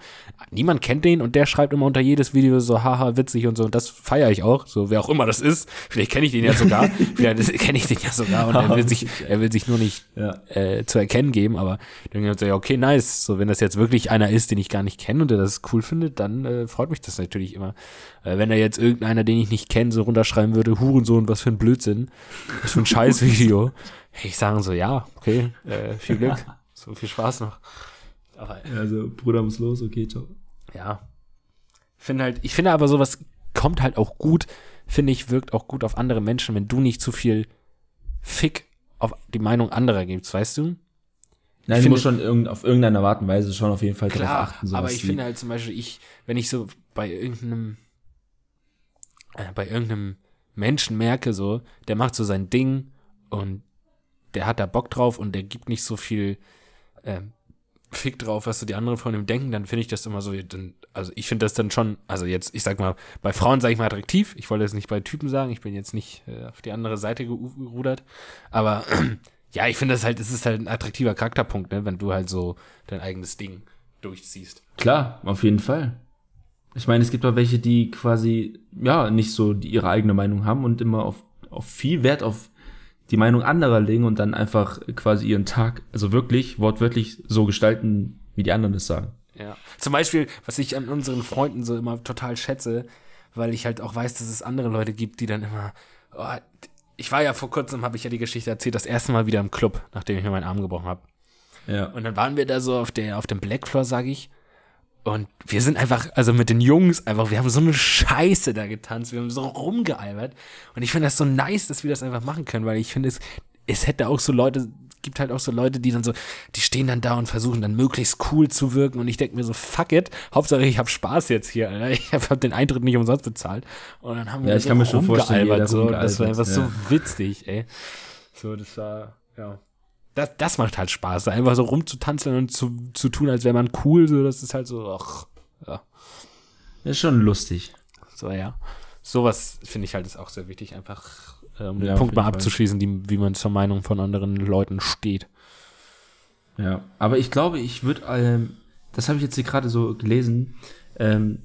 Niemand kennt den und der schreibt immer unter jedes Video so haha witzig und so und das feiere ich auch, so wer auch immer das ist. Vielleicht kenne ich den ja sogar, [LAUGHS] vielleicht kenne ich den ja sogar und er will sich [LAUGHS] er will sich nur nicht Ja. äh, zu erkennen geben, aber dann denke ich so, ja, okay, nice. So, wenn das jetzt wirklich einer ist, den ich gar nicht kenne und der das cool findet, dann äh, freut mich das natürlich immer. Äh, wenn da jetzt irgendeiner, den ich nicht kenne, so runterschreiben würde, Hurensohn, was für ein Blödsinn, was für ein Scheißvideo, hätte ich sagen so, ja, okay, äh, viel Glück, [LAUGHS] so viel Spaß noch. Aber Also, Bruder muss los, okay, ciao. ja. Ich finde halt, ich finde aber sowas kommt halt auch gut, finde ich, wirkt auch gut auf andere Menschen, wenn du nicht zu viel Fick auf die Meinung anderer gibst, weißt du? Nein, Ich du musst schon irgend, auf irgendeine Art und Weise schon auf jeden Fall Klar, darauf achten. aber ich finde halt zum Beispiel, ich, wenn ich so bei irgendeinem, äh, bei irgendeinem Menschen merke, so, der macht so sein Ding und der hat da Bock drauf und der gibt nicht so viel ähm, Fick drauf, was so die anderen von ihm denken, dann finde ich das immer so, dann, also ich finde das dann schon, also jetzt, ich sag mal, bei Frauen sage ich mal attraktiv, ich wollte es nicht bei Typen sagen, ich bin jetzt nicht äh, auf die andere Seite geru- gerudert, aber [CLEARS THROAT] ja, ich finde das halt, es ist halt ein attraktiver Charakterpunkt, ne, wenn du halt so dein eigenes Ding durchziehst. Klar, auf jeden Fall. Ich meine, es gibt auch welche, die quasi, ja, nicht so die ihre eigene Meinung haben und immer auf, auf viel Wert auf die Meinung anderer legen und dann einfach quasi ihren Tag, also wirklich, wortwörtlich so gestalten, wie die anderen es sagen. Ja. Zum Beispiel, was ich an unseren Freunden so immer total schätze, weil ich halt auch weiß, dass es andere Leute gibt, die dann immer. Oh, ich war ja vor kurzem, habe ich ja die Geschichte erzählt, das erste Mal wieder im Club, nachdem ich mir meinen Arm gebrochen habe. Ja. Und dann waren wir da so auf, der, auf dem Black Floor, sag ich. Und wir sind einfach, also mit den Jungs einfach, wir haben so eine Scheiße da getanzt, wir haben so rumgealbert. Und ich finde das so nice, dass wir das einfach machen können, weil ich finde, es, es hätte auch so Leute, gibt halt auch so Leute, die dann so, die stehen dann da und versuchen dann möglichst cool zu wirken. Und ich denke mir so, fuck it, Hauptsache ich habe Spaß jetzt hier, Alter. Ich habe hab den Eintritt nicht umsonst bezahlt. Und dann haben wir Ja, ich so kann mir schon vorstellen, so. Das war einfach rumgealbert, so witzig, ey. So, das war, ja. Das, das macht halt Spaß, da einfach so rumzutanzeln und zu, zu tun, als wäre man cool, so, das ist halt so, ach, ja, Ist schon lustig. so, ja. Sowas finde ich halt ist auch sehr wichtig, einfach, äh, um den Ja, auf Punkt mal abzuschließen, die, wie man zur Meinung von anderen Leuten steht. Ja, aber ich glaube, ich würde, ähm, das habe ich jetzt hier gerade so gelesen, ähm,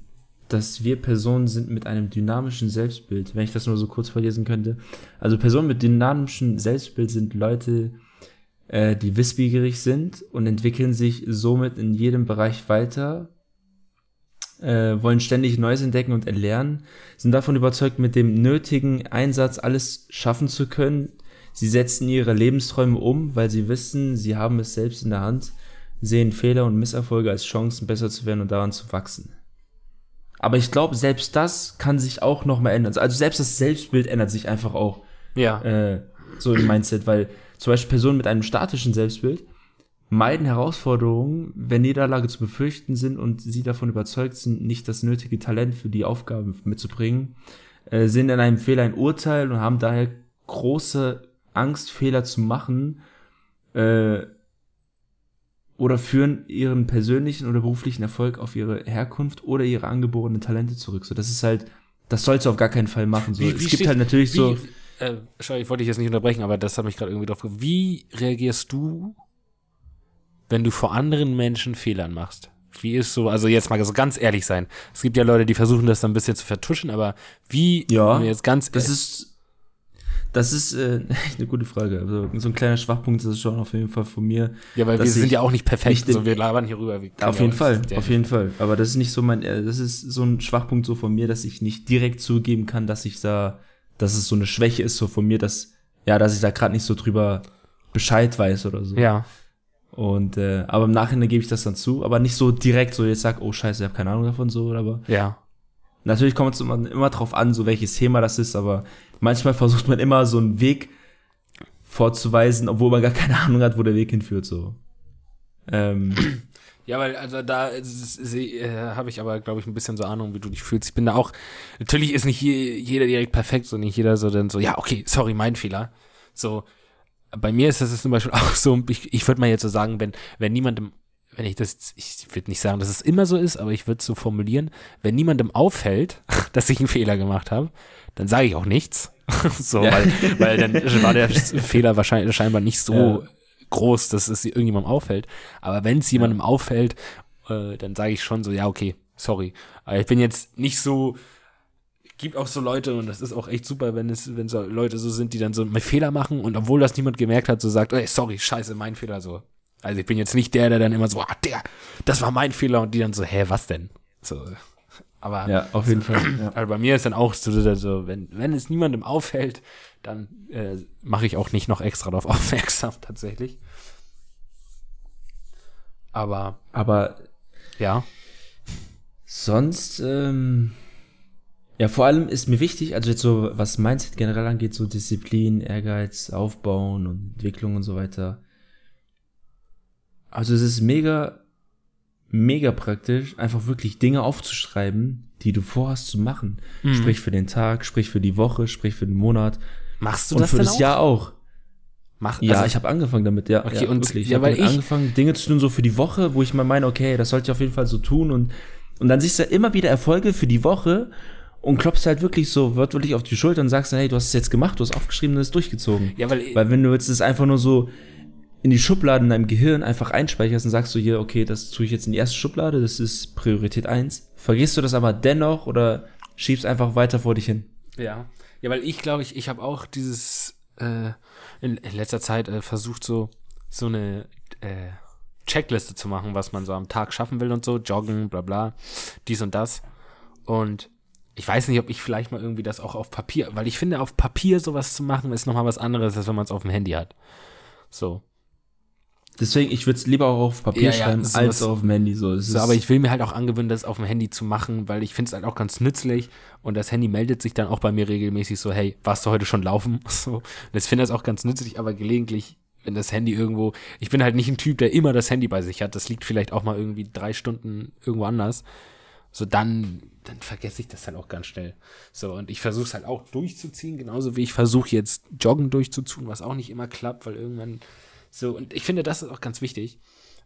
dass wir Personen sind mit einem dynamischen Selbstbild, wenn ich das nur so kurz verlesen könnte. Also Personen mit dynamischem Selbstbild sind Leute, äh, die wissbegierig sind und entwickeln sich somit in jedem Bereich weiter, äh, wollen ständig Neues entdecken und erlernen, sind davon überzeugt, mit dem nötigen Einsatz alles schaffen zu können. Sie setzen ihre Lebensträume um, weil sie wissen, sie haben es selbst in der Hand, sehen Fehler und Misserfolge als Chancen, besser zu werden und daran zu wachsen. Aber ich glaube, selbst das kann sich auch noch mal ändern. Also selbst das Selbstbild ändert sich einfach auch Ja. äh, so im Mindset, weil zum Beispiel Personen mit einem statischen Selbstbild meiden Herausforderungen, wenn Niederlage zu befürchten sind und sie davon überzeugt sind, nicht das nötige Talent für die Aufgabe mitzubringen, äh, sehen in einem Fehler ein Urteil und haben daher große Angst, Fehler zu machen, äh, oder führen ihren persönlichen oder beruflichen Erfolg auf ihre Herkunft oder ihre angeborenen Talente zurück. So, das ist halt, das sollst du auf gar keinen Fall machen. So, Wie- es wie gibt steht- halt natürlich wie, so, Äh, schau, ich wollte dich jetzt nicht unterbrechen, aber das hat mich gerade irgendwie drauf Wie reagierst du, wenn du vor anderen Menschen Fehlern machst? Wie ist so, also jetzt mal so ganz ehrlich sein. Es gibt ja Leute, die versuchen das dann ein bisschen zu vertuschen, aber wie, Ja, jetzt ganz, Das ist, das ist äh, [LAUGHS] eine gute Frage. Also, so ein kleiner Schwachpunkt ist es schon auf jeden Fall von mir. ja, weil wir sind ja auch nicht perfekt, nicht so wir labern hier rüber. Auf jeden Fall, auf jeden Fall. Aber das ist nicht so mein, äh, das ist so ein Schwachpunkt so von mir, dass ich nicht direkt zugeben kann, dass ich da, dass es so eine Schwäche ist so von mir, dass, ja, dass ich da gerade nicht so drüber Bescheid weiß oder so. Ja, Und, äh, aber im Nachhinein gebe ich das dann zu, aber nicht so direkt so jetzt sag, oh scheiße, ich habe keine Ahnung davon so, aber ja. Natürlich kommt es immer, immer drauf an, so welches Thema das ist, aber manchmal versucht man immer so einen Weg vorzuweisen, obwohl man gar keine [LAUGHS] Ahnung hat, wo der Weg hinführt, so. Ähm, [CLEARS THROAT] Ja, weil also da äh, habe ich aber, glaube ich, ein bisschen so Ahnung, wie du dich fühlst. Ich bin da auch, natürlich ist nicht je, jeder direkt perfekt, so nicht jeder so dann so, ja, okay, sorry, mein Fehler. So, bei mir ist das zum Beispiel [LAUGHS] auch so, ich, ich würde mal jetzt so sagen, wenn, wenn niemandem, wenn ich das, ich würde nicht sagen, dass es immer so ist, aber ich würde es so formulieren, wenn niemandem auffällt, [LAUGHS] dass ich einen Fehler gemacht habe, dann sage ich auch nichts. [LAUGHS] so, ja. weil, weil dann war der Fehler wahrscheinlich scheinbar nicht so ja. Groß, dass es irgendjemandem auffällt. Aber wenn es jemandem auffällt, äh, dann sage ich schon so, ja, okay, sorry. Aber ich bin jetzt nicht so, gibt auch so Leute, und das ist auch echt super, wenn es, wenn so Leute so sind, die dann so einen Fehler machen und obwohl das niemand gemerkt hat, so sagt, ey, sorry, scheiße, mein Fehler so. Also ich bin jetzt nicht der, der dann immer so, ah, der, das war mein Fehler und die dann so, hä, was denn? So. Aber ja, auf jeden Fall. [CLEARS THROAT] Ja. Also bei mir ist dann auch so, so wenn, wenn es niemandem auffällt, dann äh, mache ich auch nicht noch extra darauf [LAUGHS] aufmerksam, tatsächlich. Aber. Aber. Ja. Sonst, ähm, ja, vor allem ist mir wichtig, also jetzt so, was Mindset generell angeht, so Disziplin, Ehrgeiz, Aufbauen und Entwicklung und so weiter. Also es ist mega, mega praktisch, einfach wirklich Dinge aufzuschreiben, die du vorhast zu machen. Mhm. Sprich für den Tag, sprich für die Woche, sprich für den Monat. Machst du und das für das auch? Jahr auch. Mach, ja, also, ich habe angefangen damit, ja. Okay, ja, und wirklich. Ja, ich habe angefangen, Dinge zu tun, so für die Woche, wo ich mal meine, okay, das sollte ich auf jeden Fall so tun und, und dann siehst du immer wieder Erfolge für die Woche und klopfst halt wirklich so wörtlich auf die Schulter und sagst, hey, du hast es jetzt gemacht, du hast aufgeschrieben und es durchgezogen. Ja, weil, weil wenn du jetzt das einfach nur so in die Schubladen in deinem Gehirn einfach einspeicherst und sagst du hier, okay, das tue ich jetzt in die erste Schublade, das ist Priorität eins. Vergisst du das aber dennoch oder schiebst einfach weiter vor dich hin? Ja, ja, weil ich glaube, ich, ich habe auch dieses äh, in, in letzter Zeit äh, versucht so so eine äh, Checkliste zu machen, was man so am Tag schaffen will und so, joggen, bla bla, dies und das. Und ich weiß nicht, ob ich vielleicht mal irgendwie das auch auf Papier, weil ich finde, auf Papier sowas zu machen, ist nochmal was anderes, als wenn man es auf dem Handy hat. So. Deswegen, ich würde es lieber auch auf Papier ja, schreiben, ja, als auf dem Handy. So. so aber ich will mir halt auch angewöhnen, das auf dem Handy zu machen, weil ich finde es halt auch ganz nützlich. Und das Handy meldet sich dann auch bei mir regelmäßig so, hey, warst du heute schon laufen? [LAUGHS] So. Und ich finde das auch ganz nützlich, aber gelegentlich, wenn das Handy irgendwo, ich bin halt nicht ein Typ, der immer das Handy bei sich hat. Das liegt vielleicht auch mal irgendwie drei Stunden irgendwo anders. So, dann dann vergesse ich das dann auch ganz schnell. So, und ich versuche es halt auch durchzuziehen, genauso wie ich versuche jetzt Joggen durchzuziehen, was auch nicht immer klappt, weil irgendwann so, und ich finde, das ist auch ganz wichtig.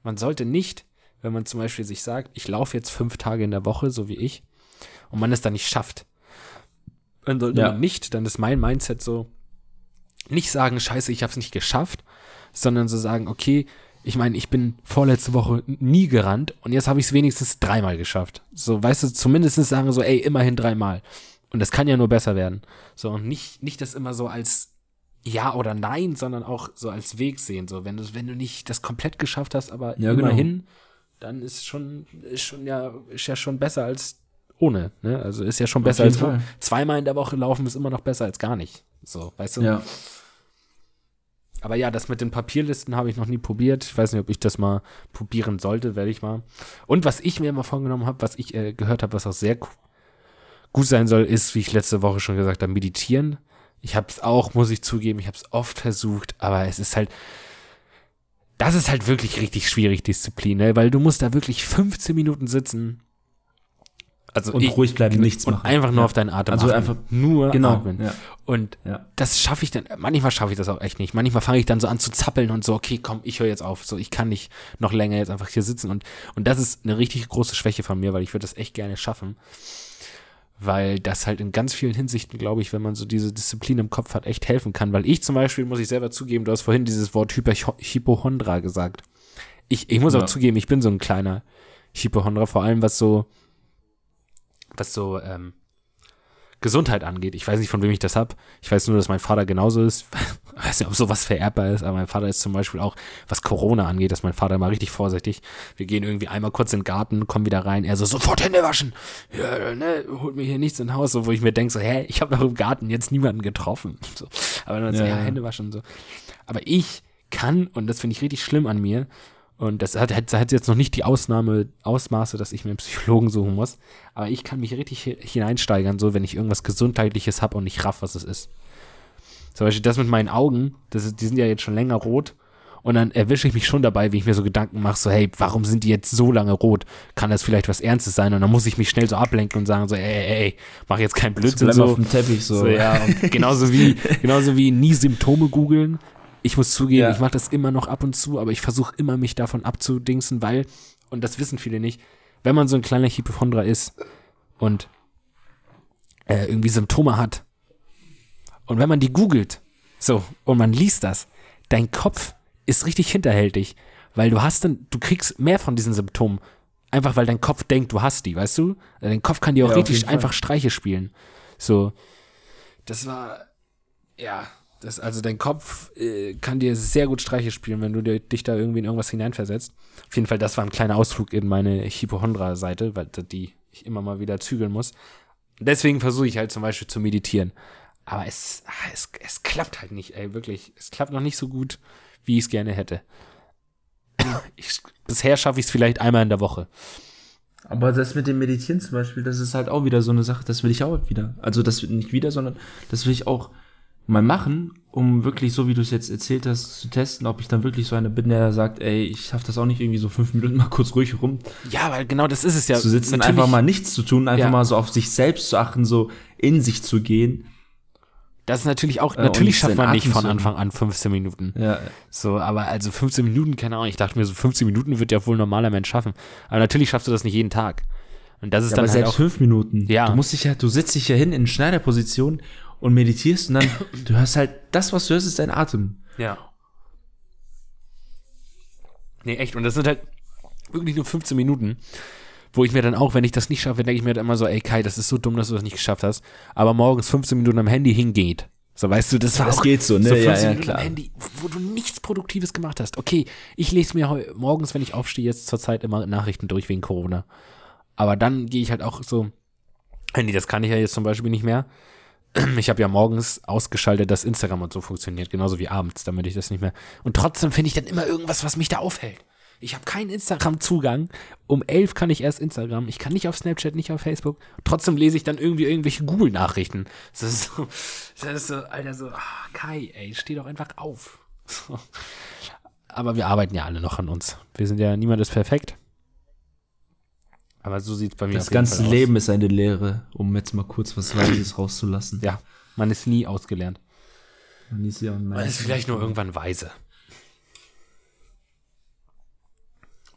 Man sollte nicht, wenn man zum Beispiel sich sagt, ich laufe jetzt fünf Tage in der Woche, so wie ich, und man es dann nicht schafft, dann sollte ja. man nicht, dann ist mein Mindset so, nicht sagen, scheiße, ich habe es nicht geschafft, sondern so sagen, okay, ich meine, ich bin vorletzte Woche nie gerannt und jetzt habe ich es wenigstens dreimal geschafft. So, weißt du, zumindest sagen so, ey, immerhin dreimal. Und das kann ja nur besser werden. So, und nicht, nicht das immer so als Ja oder Nein, sondern auch so als Weg sehen. So, wenn du, wenn du nicht das komplett geschafft hast, aber ja, immerhin, genau. dann ist schon, ist schon ja, ist ja schon besser als ohne. Ne? Also ist ja schon besser als Fall. zweimal in der Woche laufen ist immer noch besser als gar nicht. So, weißt du? Ja. Aber ja, das mit den Papierlisten habe ich noch nie probiert. Ich weiß nicht, ob ich das mal probieren sollte, werde ich mal. Und was ich mir immer vorgenommen habe, was ich äh, gehört habe, was auch sehr gut sein soll, ist, wie ich letzte Woche schon gesagt habe, meditieren. Ich habe es auch, muss ich zugeben, ich habe es oft versucht, aber es ist halt, das ist halt wirklich richtig schwierig, Disziplin, ne? weil du musst da wirklich 15 Minuten sitzen also und ich, ruhig bleiben, nichts und machen. einfach nur ja. auf deinen Atem also atmen. einfach nur genau, atmen. Ja. Und ja. das schaffe ich dann, manchmal schaffe ich das auch echt nicht. Manchmal fange ich dann so an zu zappeln und so, okay, komm, ich höre jetzt auf. So, ich kann nicht noch länger jetzt einfach hier sitzen. Und, und das ist eine richtig große Schwäche von mir, weil ich würde das echt gerne schaffen. Weil das halt in ganz vielen Hinsichten, glaube ich, wenn man so diese Disziplin im Kopf hat, echt helfen kann. Weil ich zum Beispiel, muss ich selber zugeben, du hast vorhin dieses Wort Hypochondra gesagt. Ich, ich muss auch zugeben, ich bin so ein kleiner Hypochondra, vor allem was so, was so ähm, Gesundheit angeht. Ich weiß nicht, von wem ich das hab. Ich weiß nur, dass mein Vater genauso ist. Ich [LAUGHS] weiß nicht, ob sowas vererbbar ist, aber mein Vater ist zum Beispiel auch, was Corona angeht, ist mein Vater immer richtig vorsichtig. Wir gehen irgendwie einmal kurz in den Garten, kommen wieder rein, er so, sofort Hände waschen. Ja, ne, holt mir hier nichts ins Haus, so, wo ich mir denke, so, hä, ich habe doch im Garten jetzt niemanden getroffen. [LAUGHS] So. Aber dann ja, so, ja, Hände waschen und so. Aber ich kann, und das finde ich richtig schlimm an mir, und das hat, hat, hat jetzt noch nicht die Ausnahme, Ausmaße, dass ich mir einen Psychologen suchen muss. Aber ich kann mich richtig hineinsteigern, so wenn ich irgendwas Gesundheitliches habe und nicht raff, was es ist. Zum Beispiel das mit meinen Augen, das ist, die sind ja jetzt schon länger rot. Und dann erwische ich mich schon dabei, wie ich mir so Gedanken mache, so, hey, warum sind die jetzt so lange rot? Kann das vielleicht was Ernstes sein? Und dann muss ich mich schnell so ablenken und sagen, so, ey, ey, ey mach jetzt keinen Blödsinn. So, auf dem Teppich so. so ja, [LAUGHS] genauso wie, genauso wie nie Symptome googeln. Ich muss zugeben, ja. ich mache das immer noch ab und zu, aber ich versuche immer, mich davon abzudingsen, weil, und das wissen viele nicht, wenn man so ein kleiner Hypochondra ist und äh, irgendwie Symptome hat. Und wenn man die googelt, so, und man liest das, dein Kopf ist richtig hinterhältig, weil du hast dann, du kriegst mehr von diesen Symptomen, einfach weil dein Kopf denkt, du hast die, weißt du? Dein Kopf kann dir auch Ja, richtig einfach Streiche spielen. So, das war, ja, das, also dein Kopf äh, kann dir sehr gut Streiche spielen, wenn du dir, dich da irgendwie in irgendwas hineinversetzt. Auf jeden Fall, das war ein kleiner Ausflug in meine Hypochondra-Seite, weil die ich immer mal wieder zügeln muss. Deswegen versuche ich halt zum Beispiel zu meditieren. Aber es, ah, es, es klappt halt nicht, ey, wirklich. Es klappt noch nicht so gut, wie ich es gerne hätte. [LAUGHS] Ich, bisher schaffe ich es vielleicht einmal in der Woche. Aber das mit dem Meditieren zum Beispiel, das ist halt auch wieder so eine Sache, das will ich auch wieder. Also das nicht wieder, sondern das will ich auch mal machen, um wirklich, so wie du es jetzt erzählt hast, zu testen, ob ich dann wirklich so einer bin, der sagt, ey, ich schaff das auch nicht irgendwie so fünf Minuten mal kurz ruhig rum Ja, weil genau das ist es ja. zu sitzen Natürlich- einfach mal nichts zu tun, einfach Ja. mal so auf sich selbst zu achten, so in sich zu gehen. Das ist natürlich auch, Äh, natürlich schafft man nicht von Anfang an 15 Minuten. Ja, So, aber also 15 Minuten, keine Ahnung, ich dachte mir so 15 Minuten wird ja wohl ein normaler Mensch schaffen. Aber natürlich schaffst du das nicht jeden Tag. Und das ist Ja, dann aber halt selbst auch, fünf Minuten. Ja. Du musst dich ja, du sitzt dich ja hin in Schneiderposition und meditierst und dann, du hörst halt, das, was du hörst, ist dein Atem. ja. Nee, echt. Und das sind halt wirklich nur 15 Minuten, wo ich mir dann auch, wenn ich das nicht schaffe, denke ich mir halt immer so, ey Kai, das ist so dumm, dass du das nicht geschafft hast. Aber morgens 15 Minuten am Handy hingeht. So, weißt du, das war Das auch geht so, ne? So Ja, 15 ja, Minuten klar. am Handy, wo du nichts Produktives gemacht hast. Okay, ich lese mir morgens, wenn ich aufstehe, jetzt zurzeit immer Nachrichten durch wegen Corona. Aber dann gehe ich halt auch so, Handy, das kann ich ja jetzt zum Beispiel nicht mehr. [CLEARS THROAT] Ich habe ja morgens ausgeschaltet, dass Instagram und so funktioniert, genauso wie abends, damit ich das nicht mehr. Und trotzdem finde ich dann immer irgendwas, was mich da aufhält. Ich habe keinen Instagram-Zugang. Um elf kann ich erst Instagram. Ich kann nicht auf Snapchat, nicht auf Facebook. Trotzdem lese ich dann irgendwie irgendwelche Google-Nachrichten. Das ist so, [LAUGHS] das ist so, Alter, so, ah, Kai, ey, steh doch einfach auf. [LAUGHS] So. Aber wir arbeiten ja alle noch an uns. Wir sind ja, niemand ist perfekt. Aber so sieht es bei mir Das ganze Fall aus. Leben ist eine Lehre, um jetzt mal kurz was Weises rauszulassen. Ja, man ist nie ausgelernt. Man ist, ja Man ist vielleicht nur irgendwann weise.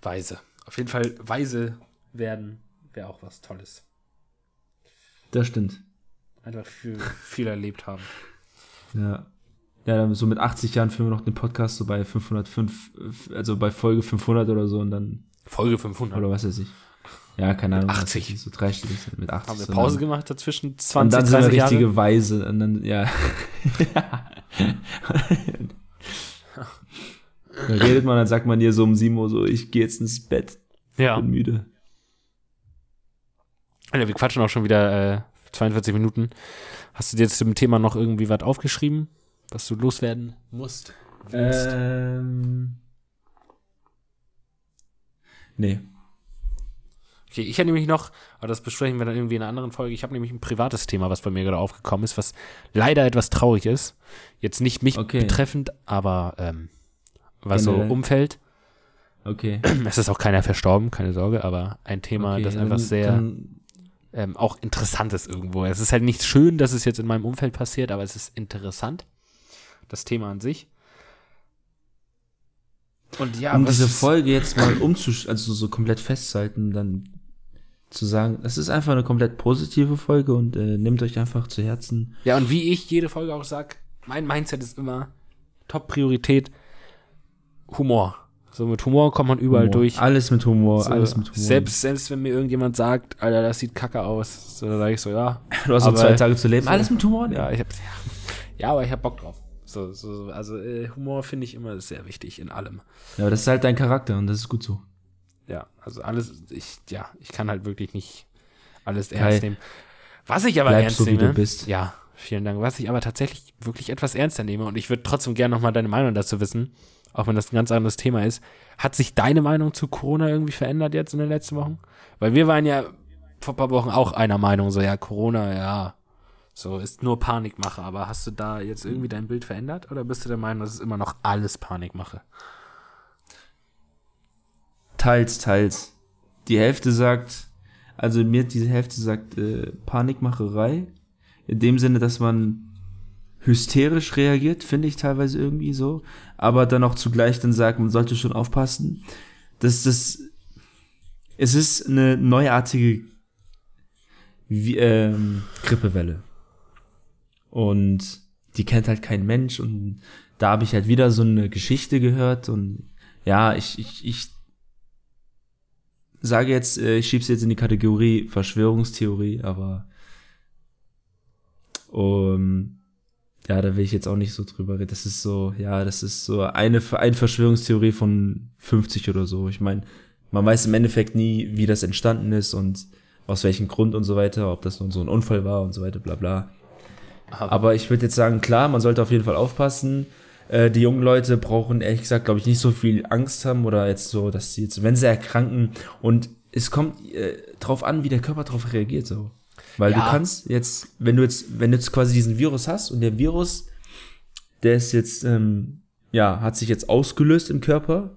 Weise. Auf jeden Fall weise werden wäre auch was Tolles. Das stimmt. Einfach viel, viel erlebt haben. Ja. Ja, dann so mit 80 Jahren filmen wir noch den Podcast so bei 505, also bei Folge 500 oder so und dann, Folge 500. oder was weiß ich. Ja, keine Ahnung. 80. was weiß ich, So dreistellig sind mit 80. haben wir Pause gemacht dazwischen 20, Und dann sind wir 30 richtige Jahre? Weise und dann, ja. [LAUGHS] dann redet man, dann sagt man hier so um 7 Uhr so, ich gehe jetzt ins Bett, Ja. bin müde. Alter, wir quatschen auch schon wieder äh, 42 Minuten. Hast du dir jetzt zum Thema noch irgendwie was aufgeschrieben, was du loswerden musst? Ähm. Nee. Okay, ich hätte nämlich noch, aber das besprechen wir dann irgendwie in einer anderen Folge. Ich habe nämlich ein privates Thema, was bei mir gerade aufgekommen ist, was leider etwas traurig ist. Jetzt nicht mich Okay. betreffend, aber ähm, was so Generell. umfällt. Okay. [CLEARS THROAT] Es ist auch keiner verstorben, keine Sorge, aber ein Thema, okay, das dann einfach sehr kann- ähm, auch interessant ist irgendwo. Es ist halt nicht schön, dass es jetzt in meinem Umfeld passiert, aber es ist interessant. Das Thema an sich. Und ja, um diese Folge jetzt mal umzusch also so komplett festzuhalten, dann zu sagen, es ist einfach eine komplett positive Folge und äh, nehmt euch einfach zu Herzen. Ja, und wie ich jede Folge auch sag, mein Mindset ist immer Top-Priorität Humor. So mit Humor kommt man überall Humor. durch. Alles mit Humor, So, alles mit Humor. Selbst, selbst wenn mir irgendjemand sagt, Alter, das sieht kacke aus, so, dann sage ich so, ja. du hast noch zwei Tage zu leben. so- alles mit Humor. Ja, ich hab, [LAUGHS] ja, aber ich hab Bock drauf. So, so, also äh, Humor finde ich immer sehr wichtig in allem. Ja, aber das ist halt dein Charakter und das ist gut so. Ja, also alles, ich, ja, ich kann halt wirklich nicht alles Kai, ernst nehmen. Was ich aber ernst so, wie nehme, du bist. ja, vielen Dank. Was ich aber tatsächlich wirklich etwas ernster nehme und ich würde trotzdem gerne nochmal deine Meinung dazu wissen, auch wenn das ein ganz anderes Thema ist. Hat sich deine Meinung zu Corona irgendwie verändert jetzt in den letzten Wochen? Weil wir waren ja vor ein paar Wochen auch einer Meinung, so ja, Corona, ja, so ist nur Panikmache. Aber hast du da jetzt irgendwie dein Bild verändert oder bist du der Meinung, dass es immer noch alles Panikmache? Teils, teils. Die Hälfte sagt, also mir diese Hälfte sagt äh, Panikmacherei. In dem Sinne, dass man hysterisch reagiert, finde ich teilweise irgendwie so. Aber dann auch zugleich dann sagt, man sollte schon aufpassen. dass das, es ist eine neuartige wie, ähm, Grippewelle. Und die kennt halt kein Mensch und da habe ich halt wieder so eine Geschichte gehört und ja, ich, ich, ich sage jetzt, äh, ich schieb's jetzt in die Kategorie Verschwörungstheorie, aber um, ja, da will ich jetzt auch nicht so drüber reden. Das ist so, ja, das ist so eine, eine Verschwörungstheorie von 50 oder so. Ich meine, man weiß im Endeffekt nie, wie das entstanden ist und aus welchem Grund und so weiter, ob das nun so ein Unfall war und so weiter, bla bla. Aber ich würde jetzt sagen, klar, man sollte auf jeden Fall aufpassen. Äh, die jungen Leute brauchen ehrlich gesagt, glaube ich, nicht so viel Angst haben oder jetzt so, dass sie jetzt, wenn sie erkranken und es kommt äh, drauf an, wie der Körper darauf reagiert, so. Weil Ja. du kannst jetzt, wenn du jetzt, wenn du jetzt quasi diesen Virus hast und der Virus, der ist jetzt, ähm, ja, hat sich jetzt ausgelöst im Körper.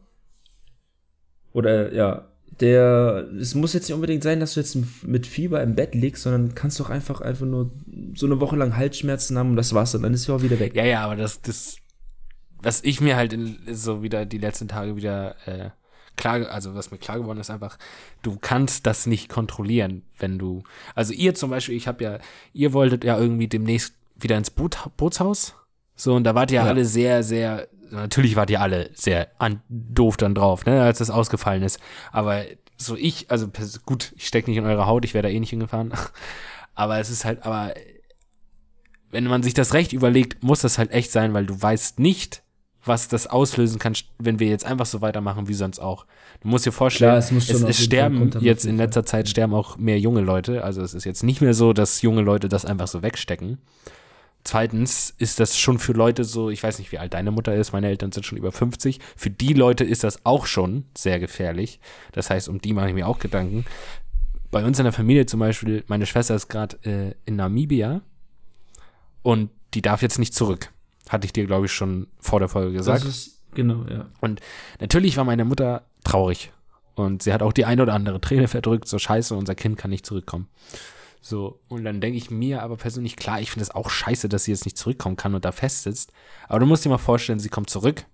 Oder ja, der, es muss jetzt nicht unbedingt sein, dass du jetzt mit Fieber im Bett liegst, sondern kannst doch einfach einfach nur so eine Woche lang Halsschmerzen haben und das war's dann, dann ist ja auch wieder weg. Ja, ja, aber das, das, was ich mir halt in, so wieder die letzten Tage wieder äh, klar, also was mir klar geworden ist, einfach, du kannst das nicht kontrollieren, wenn du, also ihr zum Beispiel, ich habe ja, ihr wolltet ja irgendwie demnächst wieder ins Boot, Bootshaus, so und da wart ihr ja alle sehr, sehr, natürlich wart ihr alle sehr an, doof dann drauf, ne, als das ausgefallen ist, aber so ich, also gut, ich steck nicht in eure Haut, ich wäre da eh nicht hingefahren, [LAUGHS] aber es ist halt, aber wenn man sich das recht überlegt, muss das halt echt sein, weil du weißt nicht, was das auslösen kann, wenn wir jetzt einfach so weitermachen wie sonst auch. Du musst dir vorstellen, Klar, es es, es sterben jetzt in letzter Zeit sterben auch mehr junge Leute. Also es ist jetzt nicht mehr so, dass junge Leute das einfach so wegstecken. Zweitens ist das schon für Leute so, ich weiß nicht, wie alt deine Mutter ist, meine Eltern sind schon über 50. Für die Leute ist das auch schon sehr gefährlich. Das heißt, um die mache ich mir auch Gedanken. Bei uns in der Familie zum Beispiel, meine Schwester ist gerade äh, in Namibia und die darf jetzt nicht zurück. Hatte ich dir, glaube ich, schon vor der Folge gesagt. Das ist, genau, ja. Und natürlich war meine Mutter traurig. Und sie hat auch die eine oder andere Träne verdrückt, so scheiße, unser Kind kann nicht zurückkommen. So, und dann denke ich mir aber persönlich, klar, ich finde es auch scheiße, dass sie jetzt nicht zurückkommen kann und da festsitzt. Aber du musst dir mal vorstellen, sie kommt zurück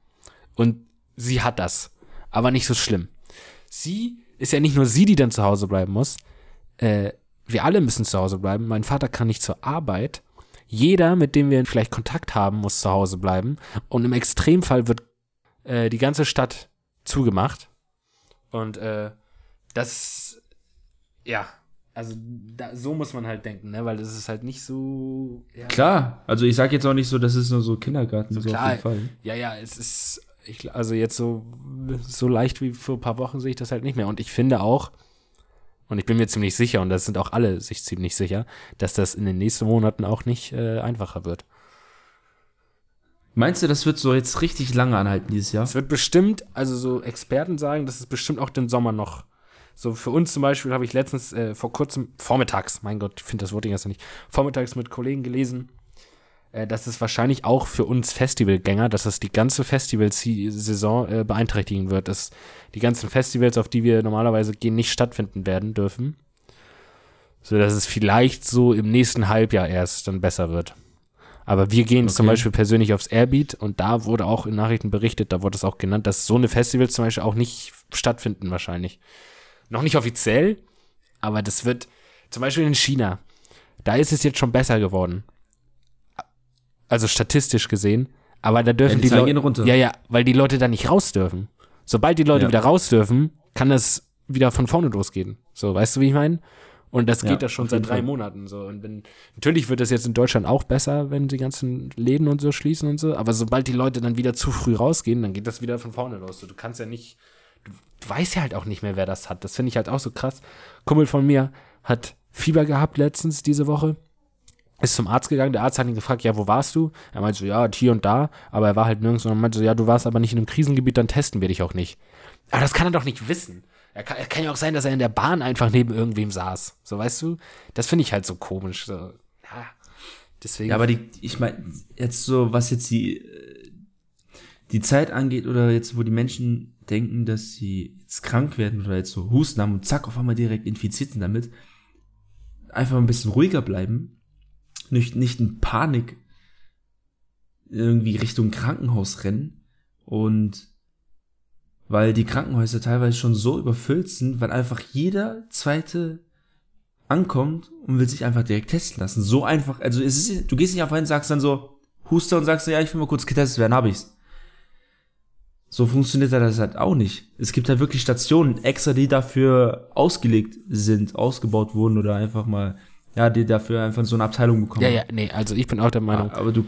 und sie hat das. Aber nicht so schlimm. Sie ist ja nicht nur sie, die dann zu Hause bleiben muss. Äh, wir alle müssen zu Hause bleiben. Mein Vater kann nicht zur Arbeit. Jeder, mit dem wir vielleicht Kontakt haben, muss zu Hause bleiben. Und im Extremfall wird äh, die ganze Stadt zugemacht. Und äh, das, ja, also da, so muss man halt denken, ne? Weil das ist halt nicht so. Ja, Klar, also ich sag jetzt auch nicht so, das ist nur so Kindergarten, so, klar. auf jeden Fall. Ja, ja, es ist, ich, also jetzt so, so leicht wie vor ein paar Wochen sehe ich das halt nicht mehr. Und ich finde auch, und ich bin mir ziemlich sicher, und das sind auch alle sich ziemlich sicher, dass das in den nächsten Monaten auch nicht äh, einfacher wird. Meinst du, das wird so jetzt richtig lange anhalten dieses Jahr? Es wird bestimmt, also so Experten sagen, dass es bestimmt auch den Sommer noch. So für uns zum Beispiel habe ich letztens äh, vor kurzem, vormittags, mein Gott, ich finde das Wort jetzt nicht, vormittags mit Kollegen gelesen, äh, dass es wahrscheinlich auch für uns Festivalgänger, dass es die ganze Festivalsaison äh, beeinträchtigen wird, dass die ganzen Festivals, auf die wir normalerweise gehen, nicht stattfinden werden dürfen. So dass es vielleicht so im nächsten Halbjahr erst dann besser wird. Aber wir gehen zum Okay. Beispiel persönlich aufs Airbeat und da wurde auch in Nachrichten berichtet, da wurde es auch genannt, dass so eine Festivals zum Beispiel auch nicht stattfinden wahrscheinlich. Noch nicht offiziell, aber das wird zum Beispiel in China, da ist es jetzt schon besser geworden. Also statistisch gesehen, aber da dürfen Ja, die die, Leute runter. ja ja, weil die Leute da nicht raus dürfen. Sobald die Leute Ja. wieder raus dürfen, kann das wieder von vorne losgehen. So, weißt du, wie ich meine? Und das Ja, geht da schon seit drei Fall. Monaten so. Und wenn, natürlich wird das jetzt in Deutschland auch besser, wenn die ganzen Läden und so schließen und so. Aber sobald die Leute dann wieder zu früh rausgehen, dann geht das wieder von vorne los. So, du kannst ja nicht, du, du weißt ja halt auch nicht mehr, wer das hat. Das finde ich halt auch so krass. Kumpel von mir hat Fieber gehabt letztens diese Woche. Ist zum Arzt gegangen, der Arzt hat ihn gefragt, ja, wo warst du? Er meinte so, ja, hier und da, aber er war halt nirgends und er meinte so, ja, du warst aber nicht in einem Krisengebiet, dann testen wir dich auch nicht. Aber das kann er doch nicht wissen. Er kann, er kann ja auch sein, dass er in der Bahn einfach neben irgendwem saß. So, weißt du? Das finde ich halt so komisch. So, ja. Deswegen. Ja, aber die, ich meine, jetzt so, was jetzt die, äh, die Zeit angeht oder jetzt, wo die Menschen denken, dass sie jetzt krank werden oder jetzt so Husten haben und zack, auf einmal direkt infiziert sind damit, einfach ein bisschen ruhiger bleiben, nicht, nicht in Panik irgendwie Richtung Krankenhaus rennen und weil die Krankenhäuser teilweise schon so überfüllt sind, weil einfach jeder zweite ankommt und will sich einfach direkt testen lassen. So einfach, also es ist, du gehst nicht einfach hin, sagst dann so, Huster und sagst, ja, ich will mal kurz getestet werden, hab ich's. So funktioniert das halt auch nicht. Es gibt halt wirklich Stationen extra, die dafür ausgelegt sind, ausgebaut wurden oder einfach mal, ja, die dafür einfach so eine Abteilung bekommen. Ja, ja, nee, also ich bin auch der Meinung, Aber du,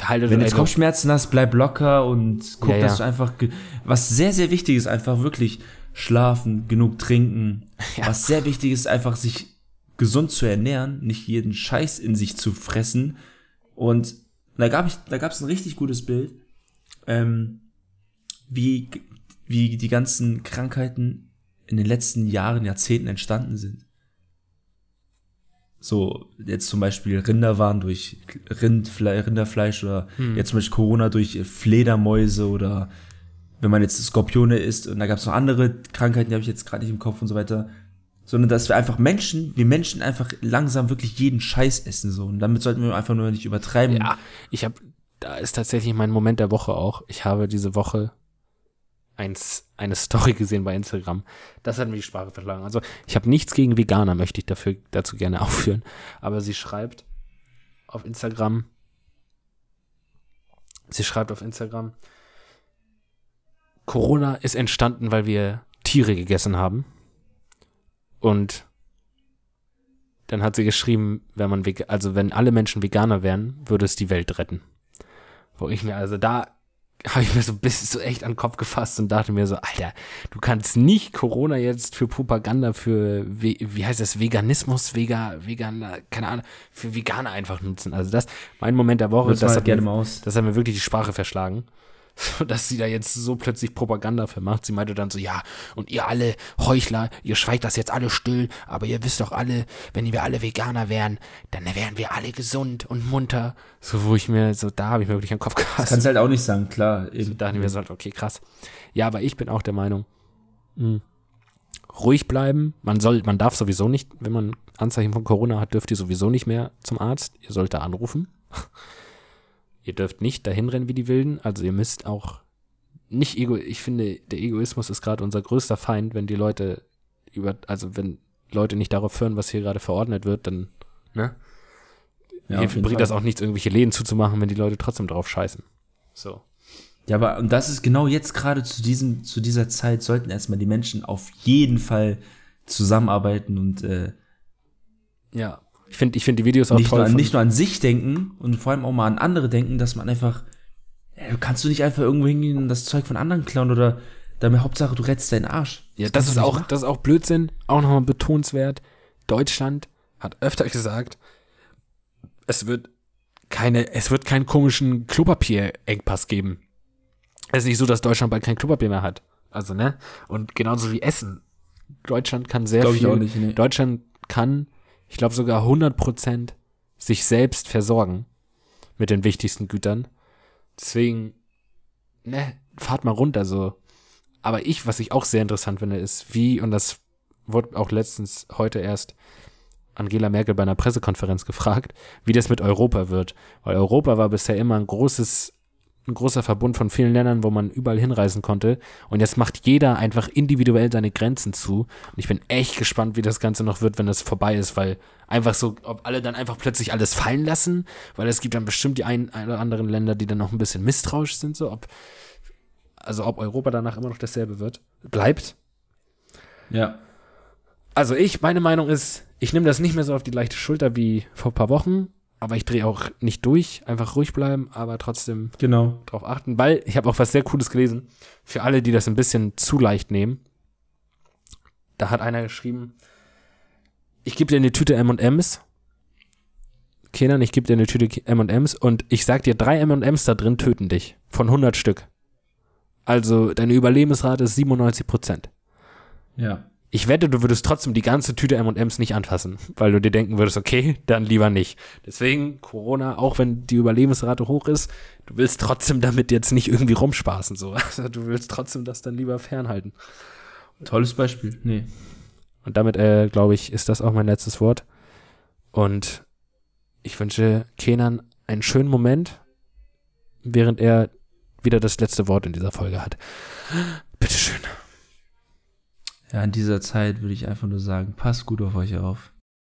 haltet wenn du jetzt Kopfschmerzen hast, bleib locker und guck, Ja, ja. dass du einfach, was sehr, sehr wichtig ist, einfach wirklich schlafen, genug trinken. [LAUGHS] Ja. Was sehr wichtig ist, einfach sich gesund zu ernähren, nicht jeden Scheiß in sich zu fressen. Und da gab ich, da gab es ein richtig gutes Bild, ähm, wie, wie die ganzen Krankheiten in den letzten Jahren, Jahrzehnten entstanden sind. So, jetzt zum Beispiel Rinderwaren durch Rindfle Rinderfleisch oder jetzt zum Beispiel Corona durch Fledermäuse oder wenn man jetzt Skorpione isst und da gab es noch andere Krankheiten, die habe ich jetzt gerade nicht im Kopf und so weiter. Sondern dass wir einfach Menschen, wir Menschen einfach langsam wirklich jeden Scheiß essen so. Und damit sollten wir einfach nur nicht übertreiben. Ja, ich habe, da ist tatsächlich mein Moment der Woche auch. Ich habe diese Woche eins, eine Story gesehen bei Instagram. Das hat mir die Sprache verschlagen. Also ich habe nichts gegen Veganer, möchte ich dafür dazu gerne [LAUGHS] aufführen. Aber sie schreibt auf Instagram, sie schreibt auf Instagram, Corona ist entstanden, weil wir Tiere gegessen haben. Und dann hat sie geschrieben, wenn man also wenn alle Menschen Veganer wären, würde es die Welt retten. Wo ich mir, also da habe ich mir so ein bisschen so echt an den Kopf gefasst und dachte mir so, Alter, du kannst nicht Corona jetzt für Propaganda, für, We wie heißt das, Veganismus, Vega, Veganer, keine Ahnung, für Veganer einfach nutzen. Also das, mein Moment der Woche, das das hat, mir, das hat mir wirklich die Sprache verschlagen. [LAUGHS] Dass sie da jetzt so plötzlich Propaganda für macht. Sie meinte dann so, ja, und ihr alle Heuchler, ihr schweigt das jetzt alle still, aber ihr wisst doch alle, wenn wir alle Veganer wären, dann wären wir alle gesund und munter. So, wo ich mir, so, da habe ich mir wirklich den Kopf gehasst. Kannst halt auch nicht sagen, klar. So Eben. dachte ich mir so, okay, krass. Ja, aber ich bin auch der Meinung, mh, ruhig bleiben. Man soll, man darf sowieso nicht, wenn man Anzeichen von Corona hat, dürft ihr sowieso nicht mehr zum Arzt. Ihr sollt da anrufen. Ihr dürft nicht dahin rennen wie die Wilden. Also ihr müsst auch nicht ego. Ich finde, der Egoismus ist gerade unser größter Feind, wenn die Leute über, also wenn Leute nicht darauf hören, was hier gerade verordnet wird, dann, ne? Ja, bringt das auch nichts, irgendwelche Läden zuzumachen, wenn die Leute trotzdem drauf scheißen. So. Ja, aber und das ist genau jetzt gerade zu diesem, zu dieser Zeit sollten erstmal die Menschen auf jeden Fall zusammenarbeiten und äh, Ja. Ich finde ich find die Videos auch nicht, toll. nur an, nicht nur an sich denken und vor allem auch mal an andere denken, dass man einfach, ja, kannst du nicht einfach irgendwo hingehen und das Zeug von anderen klauen oder damit Hauptsache du rettest deinen Arsch. ja, das kannst ist auch, machen. das ist auch Blödsinn. Auch nochmal betonenswert. Deutschland hat öfter [LAUGHS] gesagt, es wird keine, es wird keinen komischen Klopapier-Engpass geben. Es ist nicht so, dass Deutschland bald kein Klopapier mehr hat. Also, ne? Und genauso wie Essen. Deutschland kann sehr Glaub ich viel. auch nicht, nee. Deutschland kann, ich glaube sogar 100% sich selbst versorgen mit den wichtigsten Gütern. Deswegen, ne, fahrt mal runter so. Aber ich, was ich auch sehr interessant finde, ist, wie, und das wurde auch letztens heute erst Angela Merkel bei einer Pressekonferenz gefragt, wie das mit Europa wird. Weil Europa war bisher immer ein großes, ein großer Verbund von vielen Ländern, wo man überall hinreisen konnte. Und jetzt macht jeder einfach individuell seine Grenzen zu. Und ich bin echt gespannt, wie das Ganze noch wird, wenn das vorbei ist, weil einfach so, ob alle dann einfach plötzlich alles fallen lassen, weil es gibt dann bestimmt die ein, ein oder anderen Länder, die dann noch ein bisschen misstrauisch sind, so ob, also ob Europa danach immer noch dasselbe wird, bleibt. Ja. Also ich, meine Meinung ist, ich nehme das nicht mehr so auf die leichte Schulter wie vor ein paar Wochen, aber ich drehe auch nicht durch, einfach ruhig bleiben, aber trotzdem Genau. drauf achten, weil ich habe auch was sehr Cooles gelesen, für alle, die das ein bisschen zu leicht nehmen. Da hat einer geschrieben, ich gebe dir eine Tüte M&M's, Kenan, ich gebe dir eine Tüte M&M's und ich sag dir, drei M&M's da drin töten dich, von 100 Stück. Also deine Überlebensrate ist 97 Prozent. Ja. Ich wette, du würdest trotzdem die ganze Tüte M&M's nicht anfassen, weil du dir denken würdest, okay, dann lieber nicht. Deswegen Corona, auch wenn die Überlebensrate hoch ist, du willst trotzdem damit jetzt nicht irgendwie rumspaßen so. [LAUGHS] Also du willst trotzdem das dann lieber fernhalten. Tolles Beispiel. Nee. Und damit, äh, glaube ich, ist das auch mein letztes Wort. Und ich wünsche Kenan einen schönen Moment, während er wieder das letzte Wort in dieser Folge hat. Bitteschön. Ja, in dieser Zeit würde ich einfach nur sagen, passt gut auf euch auf.